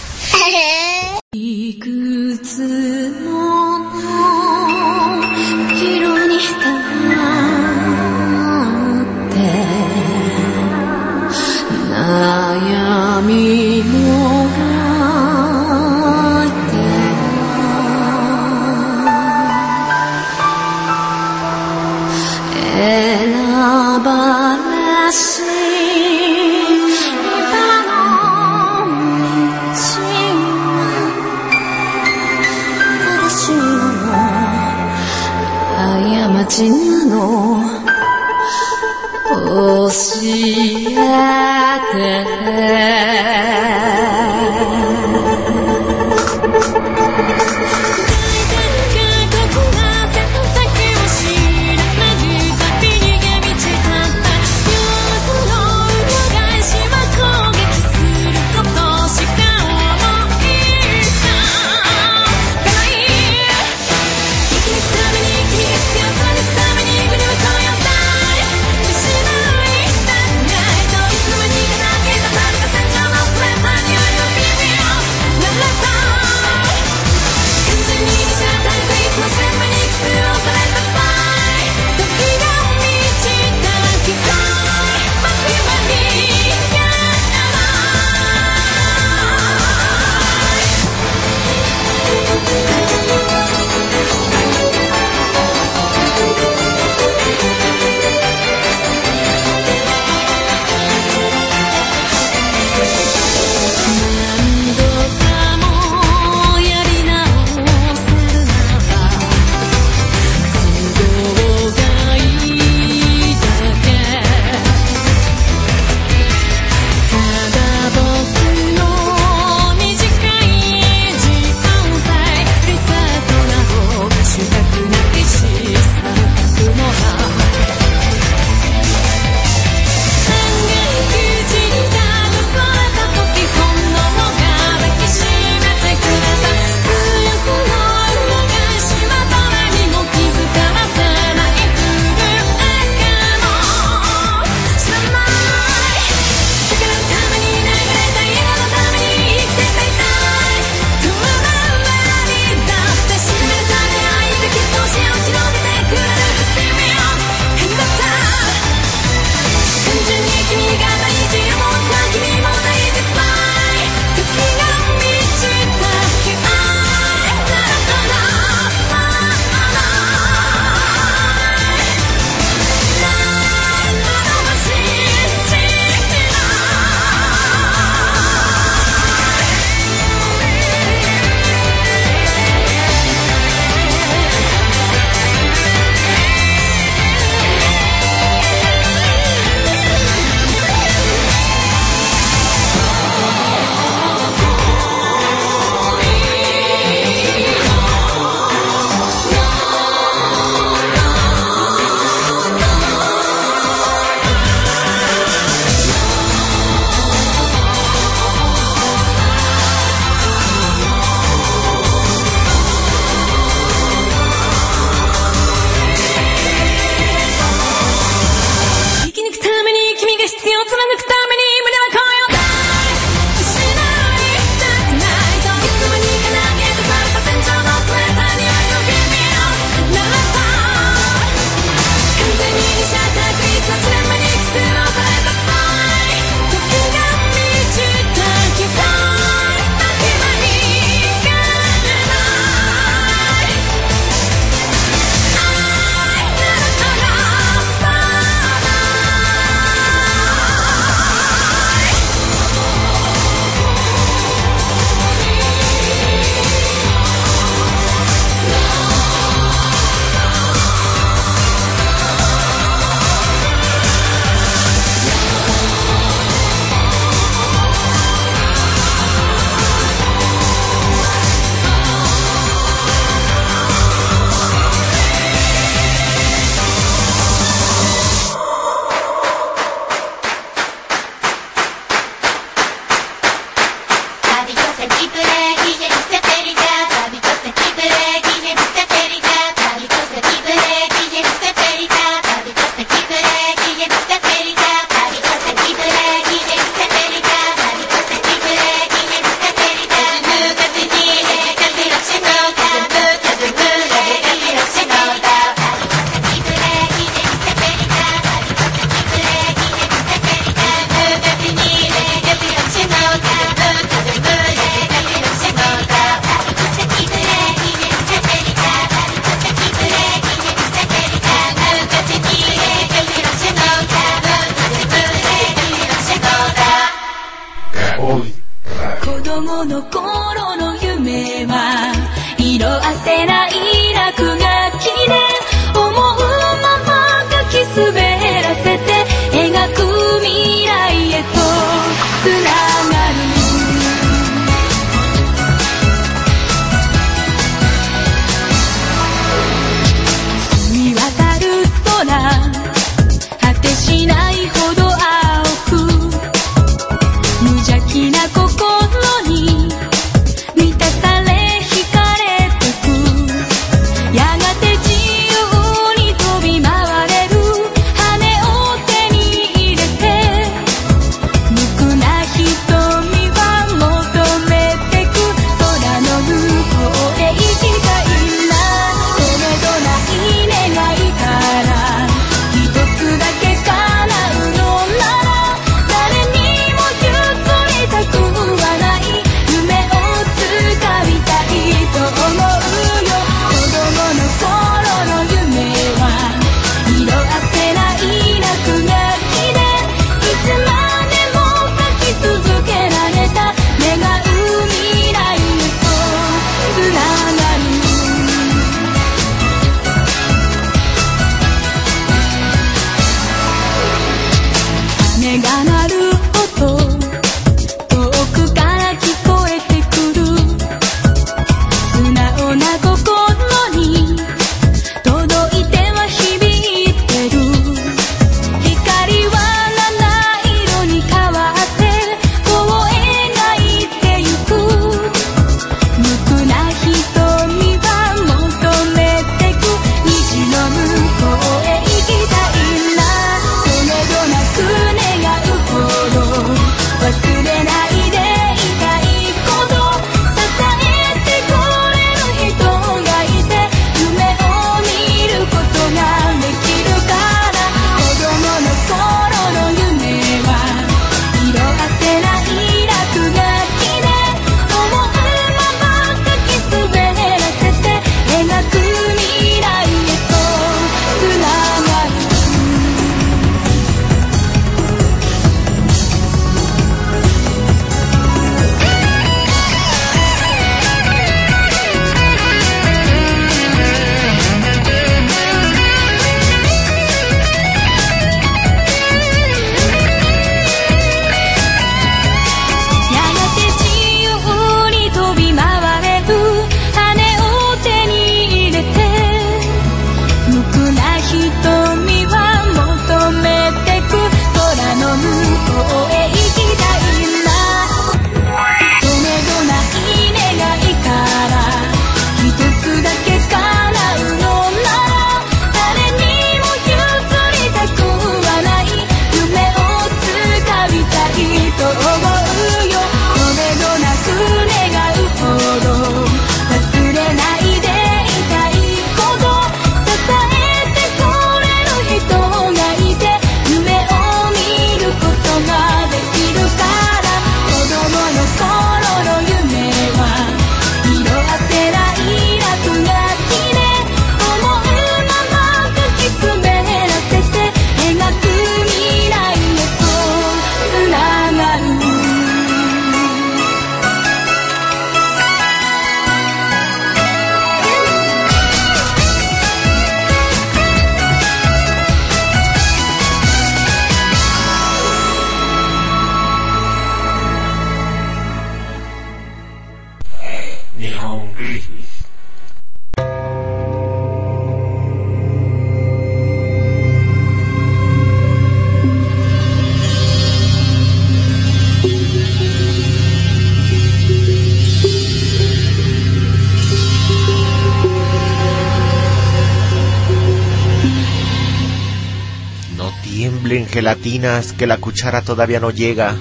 que la cuchara todavía no llega.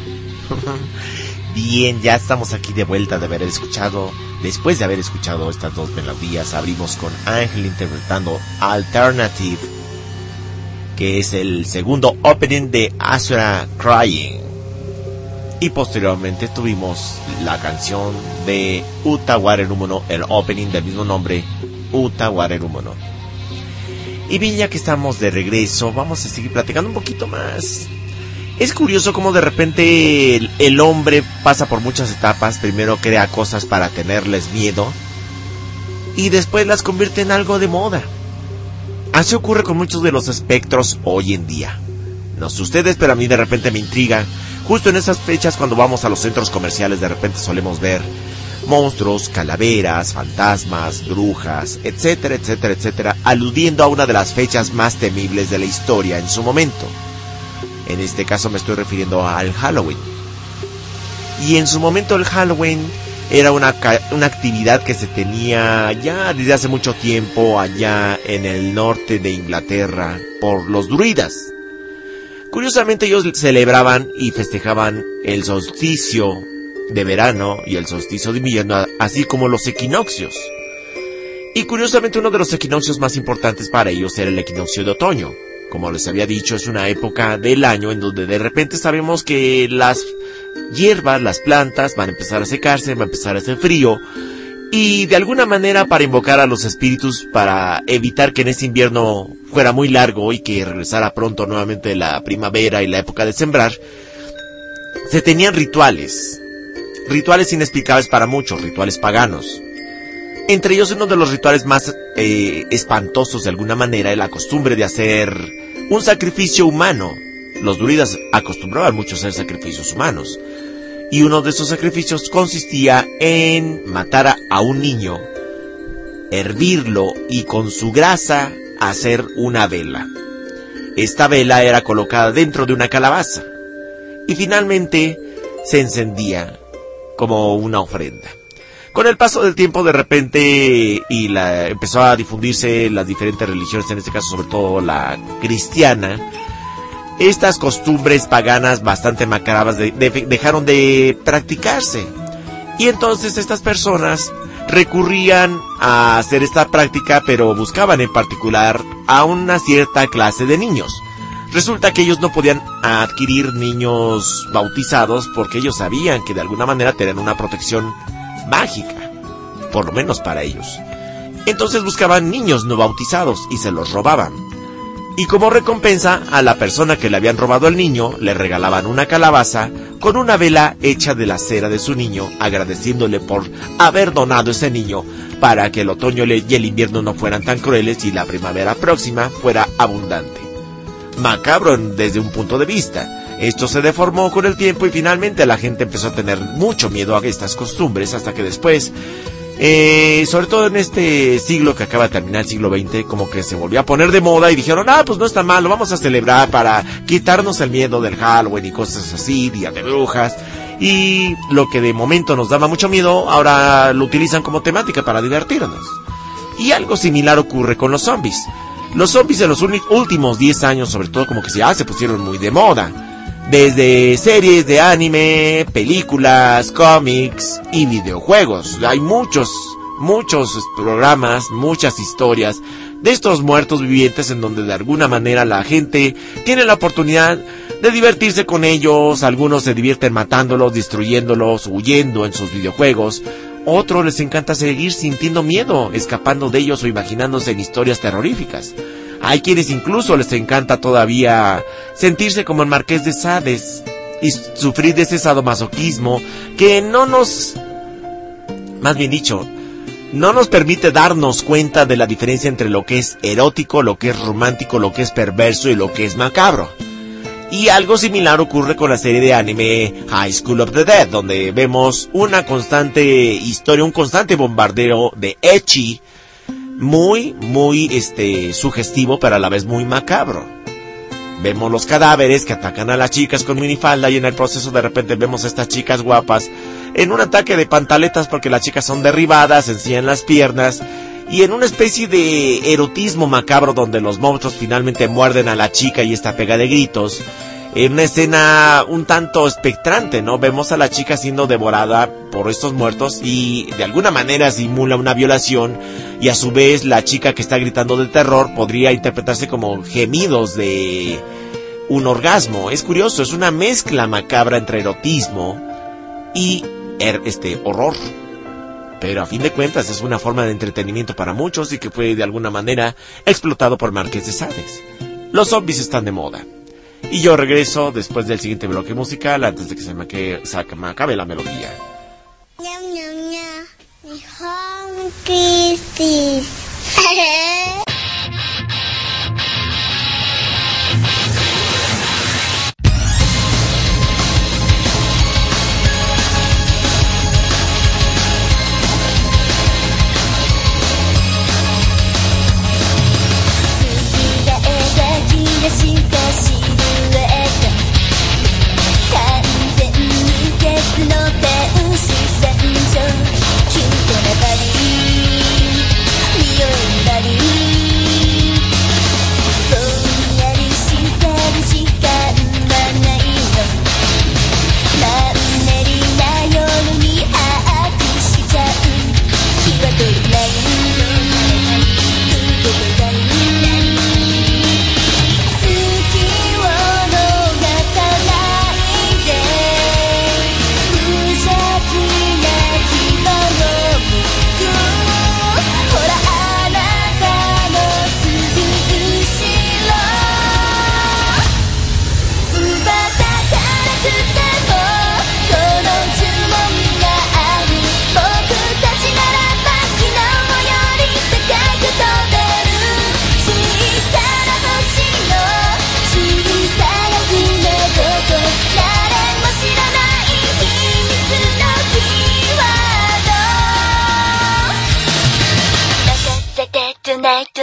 Bien, ya estamos aquí de vuelta de haber escuchado, después de haber escuchado estas dos melodías, abrimos con Ángel interpretando Alternative, que es el segundo opening de Asura Crying. Y posteriormente tuvimos la canción de Uta Warerumono, el opening del mismo nombre, Uta Warerumono. Y bien, ya que estamos de regreso, vamos a seguir platicando un poquito más. Es curioso cómo de repente el, el hombre pasa por muchas etapas. Primero crea cosas para tenerles miedo. Y después las convierte en algo de moda. Así ocurre con muchos de los espectros hoy en día. No sé ustedes, pero a mí de repente me intriga. Justo en esas fechas cuando vamos a los centros comerciales de repente solemos ver monstruos, calaveras, fantasmas, brujas, etcétera, etcétera, etcétera, aludiendo a una de las fechas más temibles de la historia en su momento. En este caso me estoy refiriendo al Halloween. Y en su momento el Halloween era una, una actividad que se tenía ya desde hace mucho tiempo allá en el norte de Inglaterra por los druidas. Curiosamente ellos celebraban y festejaban el solsticio de verano y el solsticio de invierno, así como los equinoccios. Y curiosamente uno de los equinoccios más importantes para ellos era el equinoccio de otoño. Como les había dicho, es una época del año en donde de repente sabemos que las hierbas, las plantas van a empezar a secarse, va a empezar a hacer frío. Y de alguna manera para invocar a los espíritus, para evitar que en ese invierno fuera muy largo y que regresara pronto nuevamente la primavera y la época de sembrar, se tenían rituales. Rituales inexplicables para muchos, rituales paganos. Entre ellos uno de los rituales más eh, espantosos de alguna manera es la costumbre de hacer un sacrificio humano. Los druidas acostumbraban mucho a hacer sacrificios humanos. Y uno de esos sacrificios consistía en matar a, a un niño, hervirlo y con su grasa hacer una vela. Esta vela era colocada dentro de una calabaza y finalmente se encendía como una ofrenda. Con el paso del tiempo, de repente, y la, empezó a difundirse las diferentes religiones, en este caso sobre todo la cristiana, estas costumbres paganas bastante macabras de- de- dejaron de practicarse. Y entonces estas personas recurrían a hacer esta práctica, pero buscaban en particular a una cierta clase de niños. Resulta que ellos no podían adquirir niños bautizados porque ellos sabían que de alguna manera tenían una protección mágica, por lo menos para ellos. Entonces buscaban niños no bautizados y se los robaban. Y como recompensa a la persona que le habían robado al niño, le regalaban una calabaza con una vela hecha de la cera de su niño, agradeciéndole por haber donado ese niño para que el otoño y el invierno no fueran tan crueles y la primavera próxima fuera abundante. Macabro desde un punto de vista. Esto se deformó con el tiempo y finalmente la gente empezó a tener mucho miedo a estas costumbres hasta que después eh, sobre todo en este siglo que acaba de terminar, el siglo XX, como que se volvió a poner de moda y dijeron, ah, pues no está mal, lo vamos a celebrar para quitarnos el miedo del Halloween y cosas así, Día de Brujas. Y lo que de momento nos daba mucho miedo, ahora lo utilizan como temática para divertirnos. Y algo similar ocurre con los zombies. Los zombies en los últimos 10 años, sobre todo, como que ya se pusieron muy de moda. Desde series de anime, películas, cómics y videojuegos. Hay muchos, muchos programas, muchas historias de estos muertos vivientes en donde de alguna manera la gente tiene la oportunidad de divertirse con ellos. Algunos se divierten matándolos, destruyéndolos, huyendo en sus videojuegos. Otros les encanta seguir sintiendo miedo, escapando de ellos o imaginándose en historias terroríficas. Hay quienes incluso les encanta todavía sentirse como el marqués de Sades y sufrir de ese sadomasoquismo que no nos, más bien dicho, no nos permite darnos cuenta de la diferencia entre lo que es erótico, lo que es romántico, lo que es perverso y lo que es macabro. Y algo similar ocurre con la serie de anime High School of the Dead, donde vemos una constante historia, un constante bombardeo de Echi, muy, muy, este, sugestivo, pero a la vez muy macabro. Vemos los cadáveres que atacan a las chicas con minifalda y en el proceso de repente vemos a estas chicas guapas en un ataque de pantaletas porque las chicas son derribadas, enseñan las piernas y en una especie de erotismo macabro donde los monstruos finalmente muerden a la chica y esta pega de gritos, en una escena un tanto espectrante, ¿no? Vemos a la chica siendo devorada por estos muertos y de alguna manera simula una violación y a su vez la chica que está gritando de terror podría interpretarse como gemidos de un orgasmo. Es curioso, es una mezcla macabra entre erotismo y er- este horror. Pero a fin de cuentas es una forma de entretenimiento para muchos y que fue de alguna manera explotado por Marqués de Sades. Los zombies están de moda. Y yo regreso después del siguiente bloque musical antes de que se me, que- se me acabe la melodía.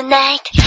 Tonight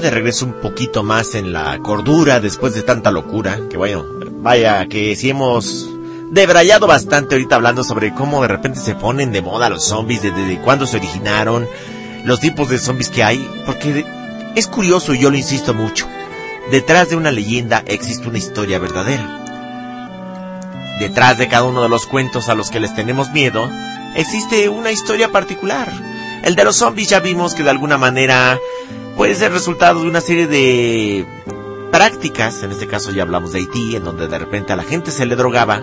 de regreso un poquito más en la cordura después de tanta locura, que bueno, vaya que si hemos debrayado bastante ahorita hablando sobre cómo de repente se ponen de moda los zombies, desde de cuándo se originaron, los tipos de zombies que hay, porque es curioso y yo lo insisto mucho. Detrás de una leyenda existe una historia verdadera. Detrás de cada uno de los cuentos a los que les tenemos miedo, existe una historia particular. El de los zombies ya vimos que de alguna manera puede ser resultado de una serie de prácticas, en este caso ya hablamos de Haití, en donde de repente a la gente se le drogaba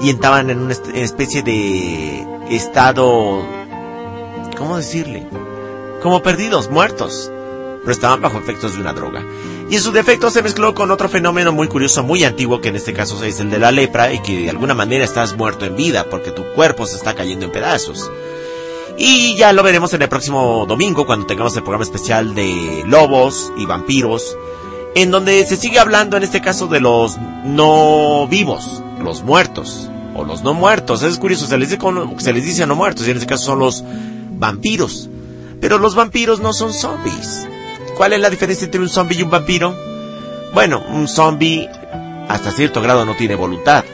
y entraban en una especie de estado, ¿cómo decirle? Como perdidos, muertos, pero estaban bajo efectos de una droga. Y en su defecto se mezcló con otro fenómeno muy curioso, muy antiguo, que en este caso es el de la lepra, y que de alguna manera estás muerto en vida, porque tu cuerpo se está cayendo en pedazos. Y ya lo veremos en el próximo domingo, cuando tengamos el programa especial de lobos y vampiros, en donde se sigue hablando en este caso de los no vivos, los muertos, o los no muertos. Es curioso, se les dice, se les dice no muertos, y en este caso son los vampiros. Pero los vampiros no son zombies. ¿Cuál es la diferencia entre un zombie y un vampiro? Bueno, un zombie hasta cierto grado no tiene voluntad.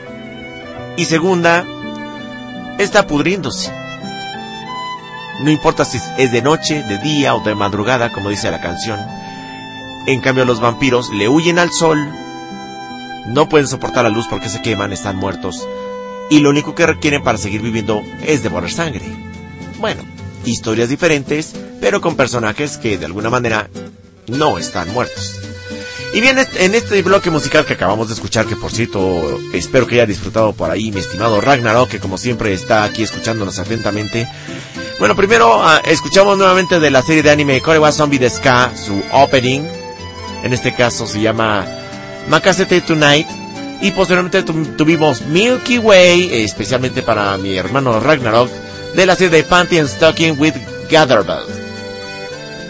Y segunda, está pudriéndose. No importa si es de noche, de día o de madrugada, como dice la canción. En cambio, los vampiros le huyen al sol, no pueden soportar la luz porque se queman, están muertos, y lo único que requieren para seguir viviendo es devorar sangre. Bueno, historias diferentes, pero con personajes que de alguna manera no están muertos. Y bien, en este bloque musical que acabamos de escuchar, que por cierto espero que haya disfrutado por ahí mi estimado Ragnarok, que como siempre está aquí escuchándonos atentamente. Bueno, primero ah, escuchamos nuevamente de la serie de anime Korewa Zombie de Ska, su opening. En este caso se llama Makasete Tonight. Y posteriormente tu- tuvimos Milky Way, especialmente para mi hermano Ragnarok, de la serie de Panty and Stocking with Gatherbell.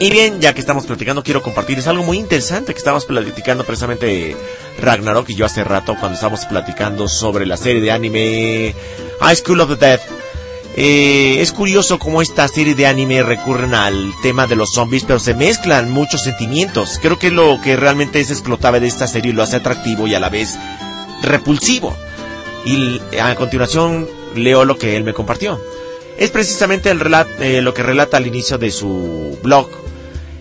Y bien, ya que estamos platicando, quiero compartirles algo muy interesante que estábamos platicando precisamente Ragnarok y yo hace rato cuando estábamos platicando sobre la serie de anime High School of the Dead. Eh, es curioso cómo esta serie de anime recurren al tema de los zombies, pero se mezclan muchos sentimientos. Creo que lo que realmente es explotable de esta serie lo hace atractivo y a la vez repulsivo. Y a continuación leo lo que él me compartió. Es precisamente el relat- eh, lo que relata al inicio de su blog.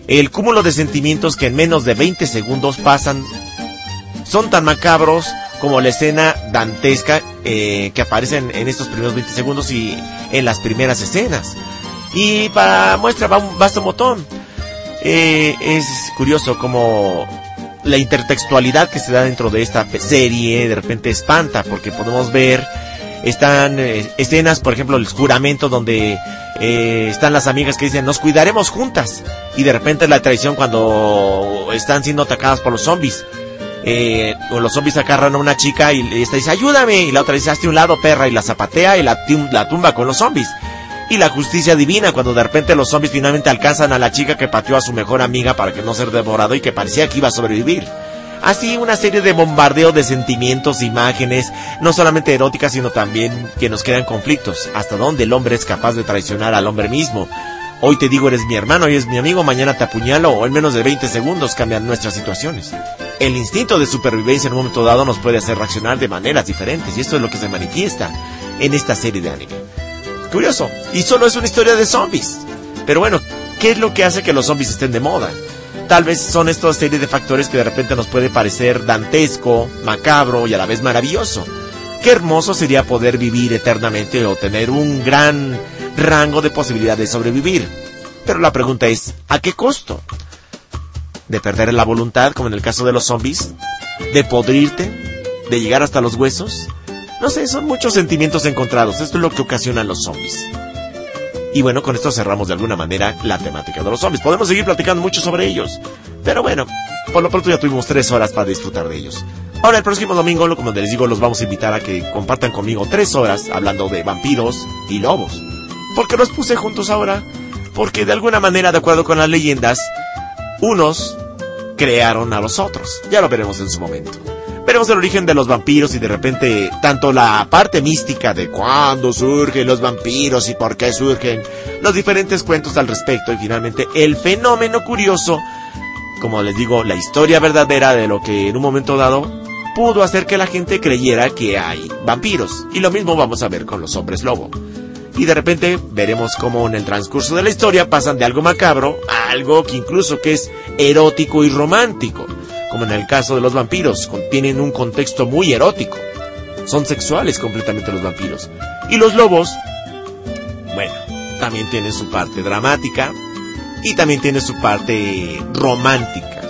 El cúmulo de sentimientos que en menos de 20 segundos pasan son tan macabros como la escena dantesca eh, que aparece en, estos primeros 20 segundos y en las primeras escenas. Y para muestra va un botón. Eh, es curioso como la intertextualidad que se da dentro de esta serie de repente espanta porque podemos ver están eh, escenas por ejemplo el juramento donde eh, están las amigas que dicen nos cuidaremos juntas y de repente la traición cuando están siendo atacadas por los zombies eh, o los zombies agarran a una chica y esta dice ayúdame y la otra dice hazte un lado perra y la zapatea y la, la tumba con los zombies y la justicia divina cuando de repente los zombies finalmente alcanzan a la chica que pateó a su mejor amiga para que no ser devorado y que parecía que iba a sobrevivir. Así una serie de bombardeo de sentimientos, imágenes, no solamente eróticas, sino también que nos crean conflictos. Hasta dónde el hombre es capaz de traicionar al hombre mismo. Hoy te digo eres mi hermano, hoy es mi amigo, mañana te apuñalo o en menos de 20 segundos cambian nuestras situaciones. El instinto de supervivencia en un momento dado nos puede hacer reaccionar de maneras diferentes y esto es lo que se manifiesta en esta serie de anime. Curioso. Y solo es una historia de zombies. Pero bueno, ¿qué es lo que hace que los zombies estén de moda? Tal vez son esta serie de factores que de repente nos puede parecer dantesco, macabro y a la vez maravilloso. Qué hermoso sería poder vivir eternamente o tener un gran rango de posibilidades de sobrevivir. Pero la pregunta es, ¿a qué costo? ¿De perder la voluntad, como en el caso de los zombies? ¿De podrirte? ¿De llegar hasta los huesos? No sé, son muchos sentimientos encontrados. Esto es lo que ocasionan los zombies. Y bueno, con esto cerramos de alguna manera la temática de los zombies. Podemos seguir platicando mucho sobre ellos. Pero bueno, por lo pronto ya tuvimos tres horas para disfrutar de ellos. Ahora el próximo domingo, como les digo, los vamos a invitar a que compartan conmigo tres horas hablando de vampiros y lobos. ¿Por qué los puse juntos ahora? Porque de alguna manera, de acuerdo con las leyendas, unos crearon a los otros. Ya lo veremos en su momento. Veremos el origen de los vampiros y de repente tanto la parte mística de cuándo surgen los vampiros y por qué surgen, los diferentes cuentos al respecto y finalmente el fenómeno curioso como les digo, la historia verdadera de lo que en un momento dado pudo hacer que la gente creyera que hay vampiros. Y lo mismo vamos a ver con los hombres lobo. Y de repente veremos cómo en el transcurso de la historia pasan de algo macabro a algo que incluso que es erótico y romántico. Como en el caso de los vampiros, contienen un contexto muy erótico. Son sexuales completamente los vampiros. Y los lobos, bueno, también tienen su parte dramática y también tiene su parte romántica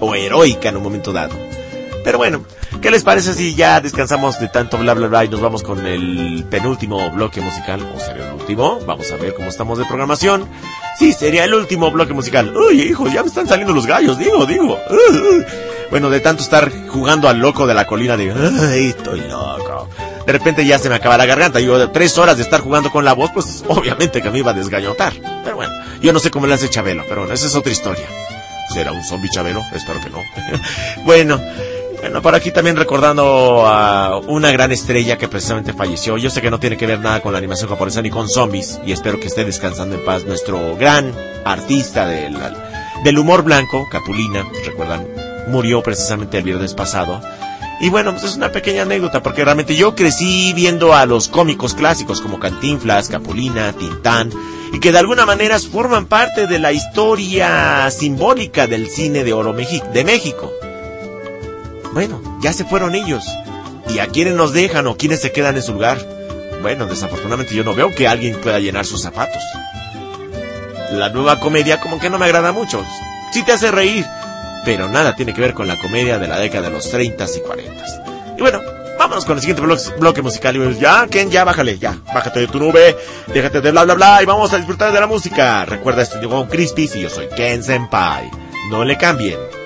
o heroica en un momento dado. Pero bueno, ¿qué les parece si ya descansamos de tanto bla bla bla y nos vamos con el penúltimo bloque musical? ¿O sería el último? Vamos a ver cómo estamos de programación. Sí, sería el último bloque musical. Uy, hijo, ya me están saliendo los gallos, digo, digo. Bueno, de tanto estar jugando al loco de la colina de... Ay, estoy loco. De repente ya se me acaba la garganta. Digo, de tres horas de estar jugando con la voz, pues obviamente que me iba a desgallotar. Pero bueno, yo no sé cómo le hace Chabelo, pero bueno, esa es otra historia. ¿Será un zombie Chabelo? Espero que no. bueno, bueno, por aquí también recordando a una gran estrella que precisamente falleció. Yo sé que no tiene que ver nada con la animación japonesa ni con zombies, y espero que esté descansando en paz nuestro gran artista del, del humor blanco, Capulina, recuerdan, murió precisamente el viernes pasado. Y bueno, pues es una pequeña anécdota, porque realmente yo crecí viendo a los cómicos clásicos como Cantinflas, Capulina, Tintán, y que de alguna manera forman parte de la historia simbólica del cine de oro de México. Bueno, ya se fueron ellos. ¿Y a quiénes nos dejan o quiénes se quedan en su lugar? Bueno, desafortunadamente yo no veo que alguien pueda llenar sus zapatos. La nueva comedia como que no me agrada mucho. Sí te hace reír, pero nada tiene que ver con la comedia de la década de los 30 y 40. Y bueno, vámonos con el siguiente bloque, musical. Y pues, ya, Ken, ya bájale, ya. Bájate de tu nube, déjate de bla bla bla y vamos a disfrutar de la música. Recuerda, estoy con Crispy y yo soy Ken Senpai. No le cambien.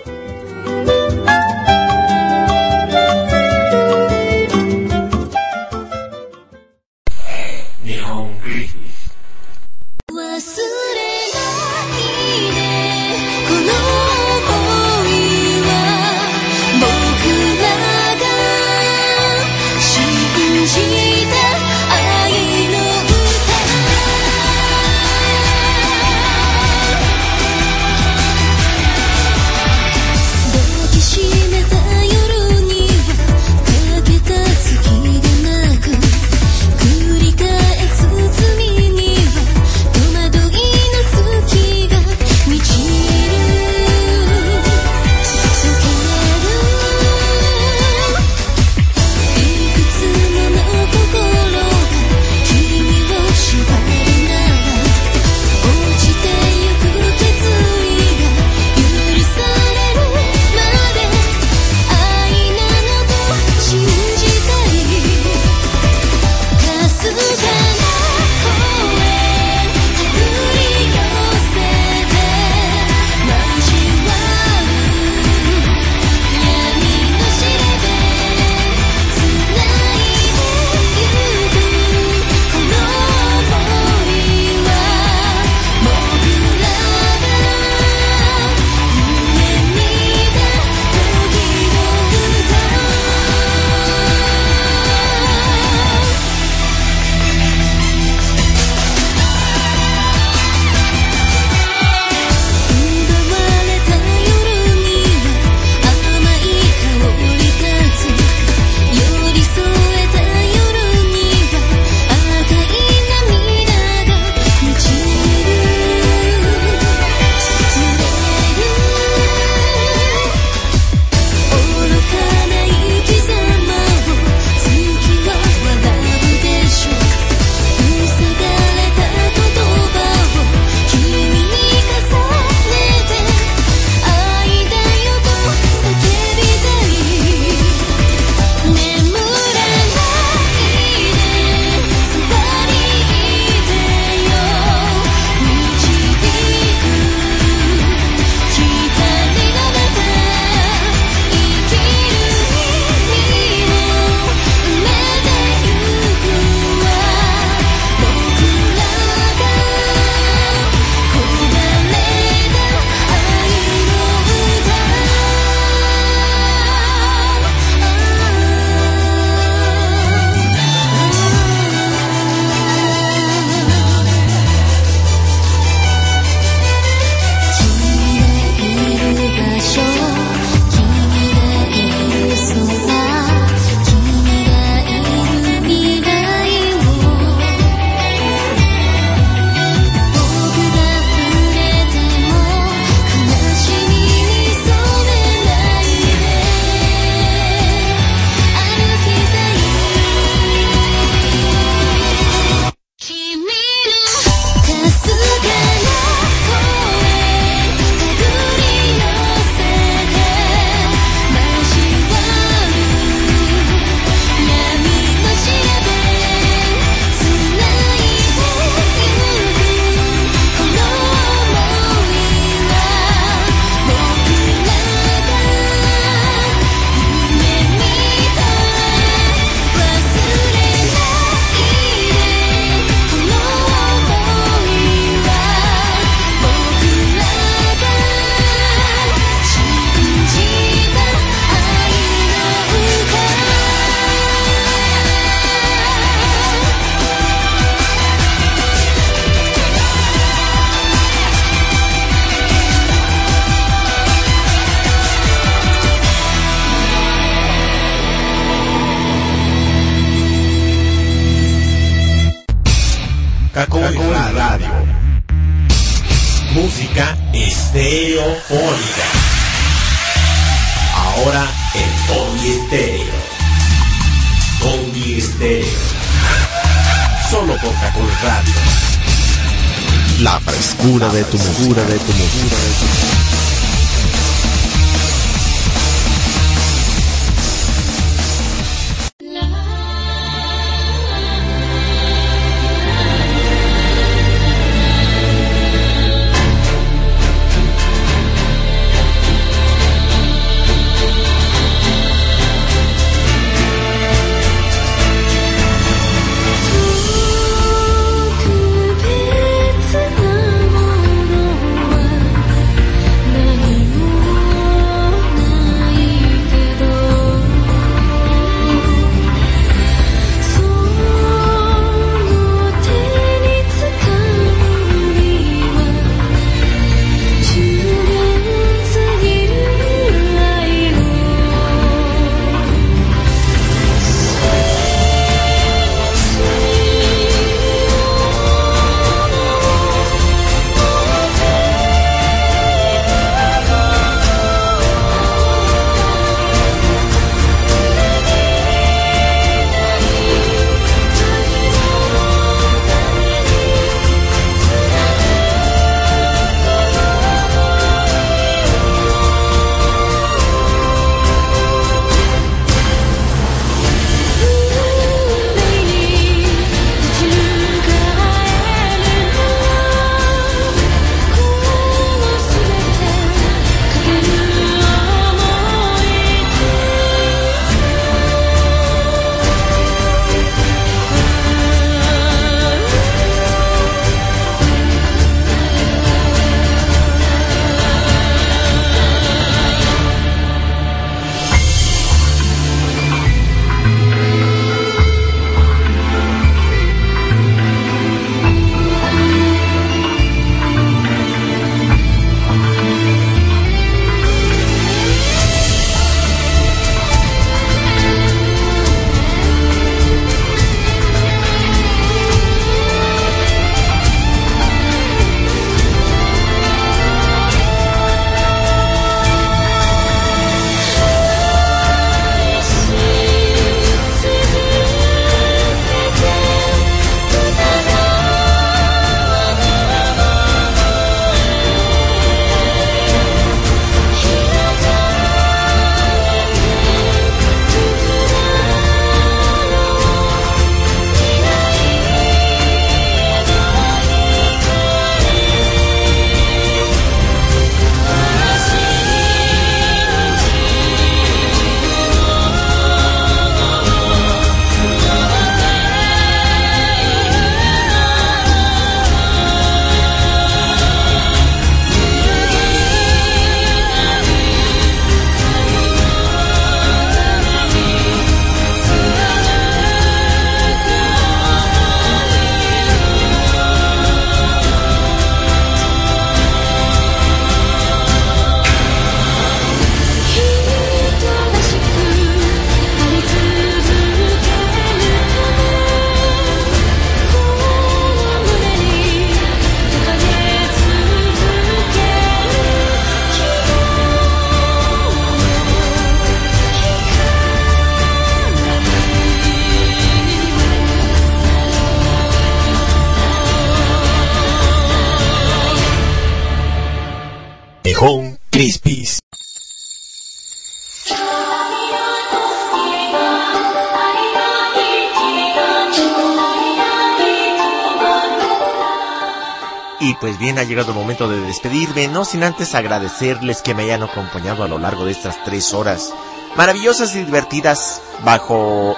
Y pues bien, ha llegado el momento de despedirme, no sin antes agradecerles que me hayan acompañado a lo largo de estas tres horas maravillosas y divertidas bajo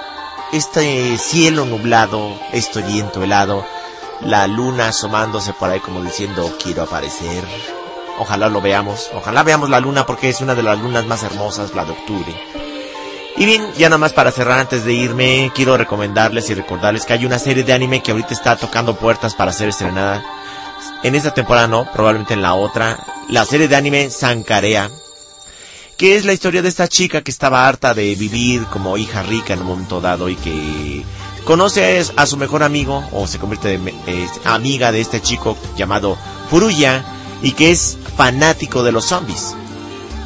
este cielo nublado, este viento helado, la luna asomándose por ahí como diciendo quiero aparecer. Ojalá lo veamos, ojalá veamos la luna porque es una de las lunas más hermosas, la de octubre. Y bien, ya nada más para cerrar antes de irme, quiero recomendarles y recordarles que hay una serie de anime que ahorita está tocando puertas para ser estrenada. En esta temporada no, probablemente en la otra. La serie de anime Sankarea, que es la historia de esta chica que estaba harta de vivir como hija rica en un momento dado y que conoce a su mejor amigo o se convierte en amiga de este chico llamado Furuya y que es fanático de los zombies.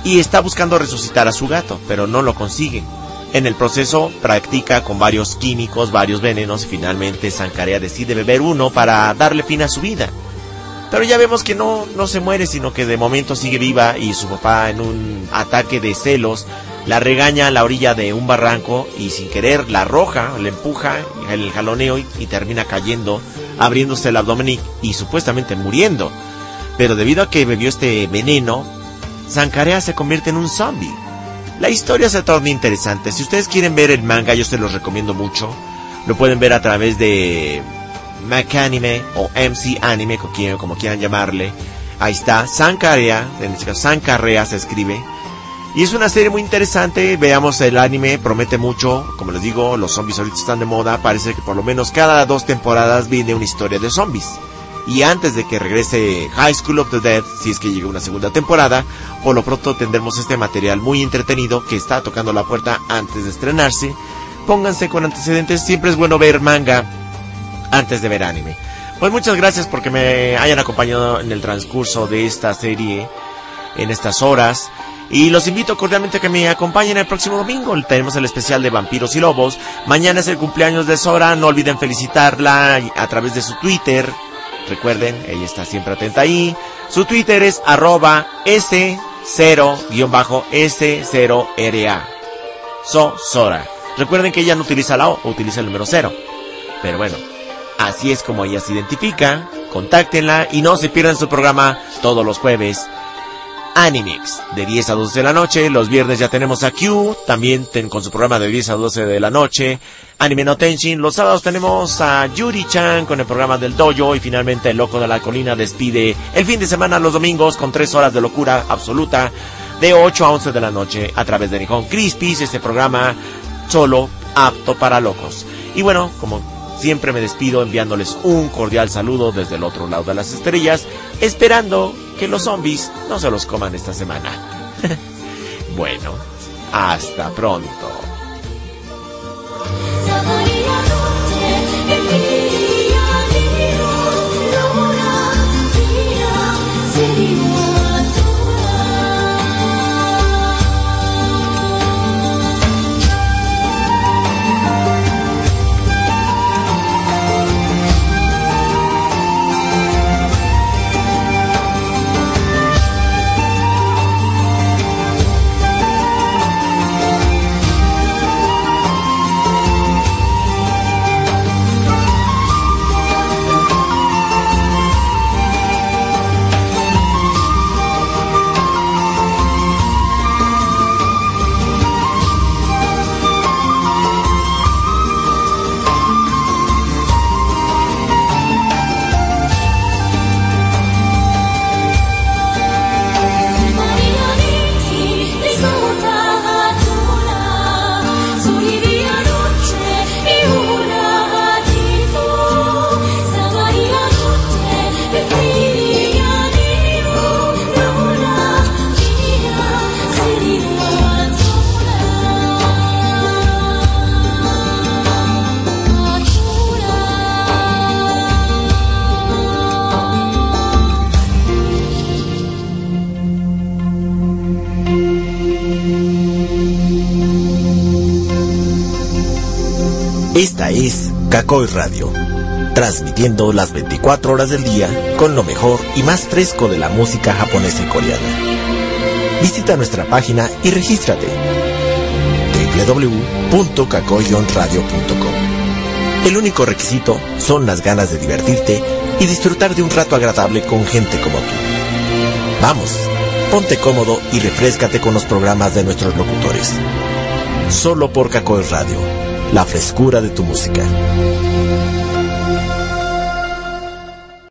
Y está buscando resucitar a su gato, pero no lo consigue. En el proceso practica con varios químicos, varios venenos y finalmente Sankarea decide beber uno para darle fin a su vida. Pero ya vemos que no, no se muere, sino que de momento sigue viva y su papá en un ataque de celos la regaña a la orilla de un barranco y sin querer la arroja, la empuja, el jaloneo y, termina cayendo, abriéndose el abdomen y, supuestamente muriendo. Pero debido a que bebió este veneno, Sankarea se convierte en un zombie. La historia se torna interesante. Si ustedes quieren ver el manga, yo se los recomiendo mucho. Lo pueden ver a través de Macanime o MC Anime, como quieran, llamarle. Ahí está, Sankarea, en este caso se escribe. Y es una serie muy interesante, veamos el anime, promete mucho, como les digo, los zombies ahorita están de moda, parece que por lo menos cada dos temporadas viene una historia de zombies. Y antes de que regrese High School of the Dead, si es que llega una segunda temporada, por lo pronto tendremos este material muy entretenido que está tocando la puerta antes de estrenarse. Pónganse con antecedentes, siempre es bueno ver manga antes de ver anime. Pues muchas gracias porque me hayan acompañado en el transcurso de esta serie, en estas horas. Y los invito cordialmente a que me acompañen el próximo domingo. Tenemos el especial de vampiros y lobos. Mañana es el cumpleaños de Sora. No olviden felicitarla a través de su Twitter. Recuerden, ella está siempre atenta ahí. Su Twitter es arroba S0-S0RA. So Sora. Recuerden que ella no utiliza la O, utiliza el número 0. Pero bueno, así es como ella se identifica. Contáctenla y no se pierdan su programa todos los jueves. Animix, de 10 a 12 de la noche. Los viernes ya tenemos a Q, también con su programa de 10 a 12 de la noche. Anime no Tenshin. Los sábados tenemos a Yuri-chan con el programa del Dojo. Y finalmente el Loco de la Colina despide el fin de semana los domingos con 3 horas de locura absoluta. De 8 a 11 de la noche a través de Nihon Crispis, este programa solo apto para locos. Y bueno, como siempre me despido enviándoles un cordial saludo desde el otro lado de las estrellas, esperando que los zombies no se los coman esta semana. bueno, hasta pronto. Esta es Kakoi Radio, transmitiendo las 24 horas del día con lo mejor y más fresco de la música japonesa y coreana. Visita nuestra página y regístrate www.kakoyonradio.com. El único requisito son las ganas de divertirte y disfrutar de un rato agradable con gente como tú. Vamos, ponte cómodo y refrescate con los programas de nuestros locutores. Solo por Kakoi Radio, la frescura de tu música.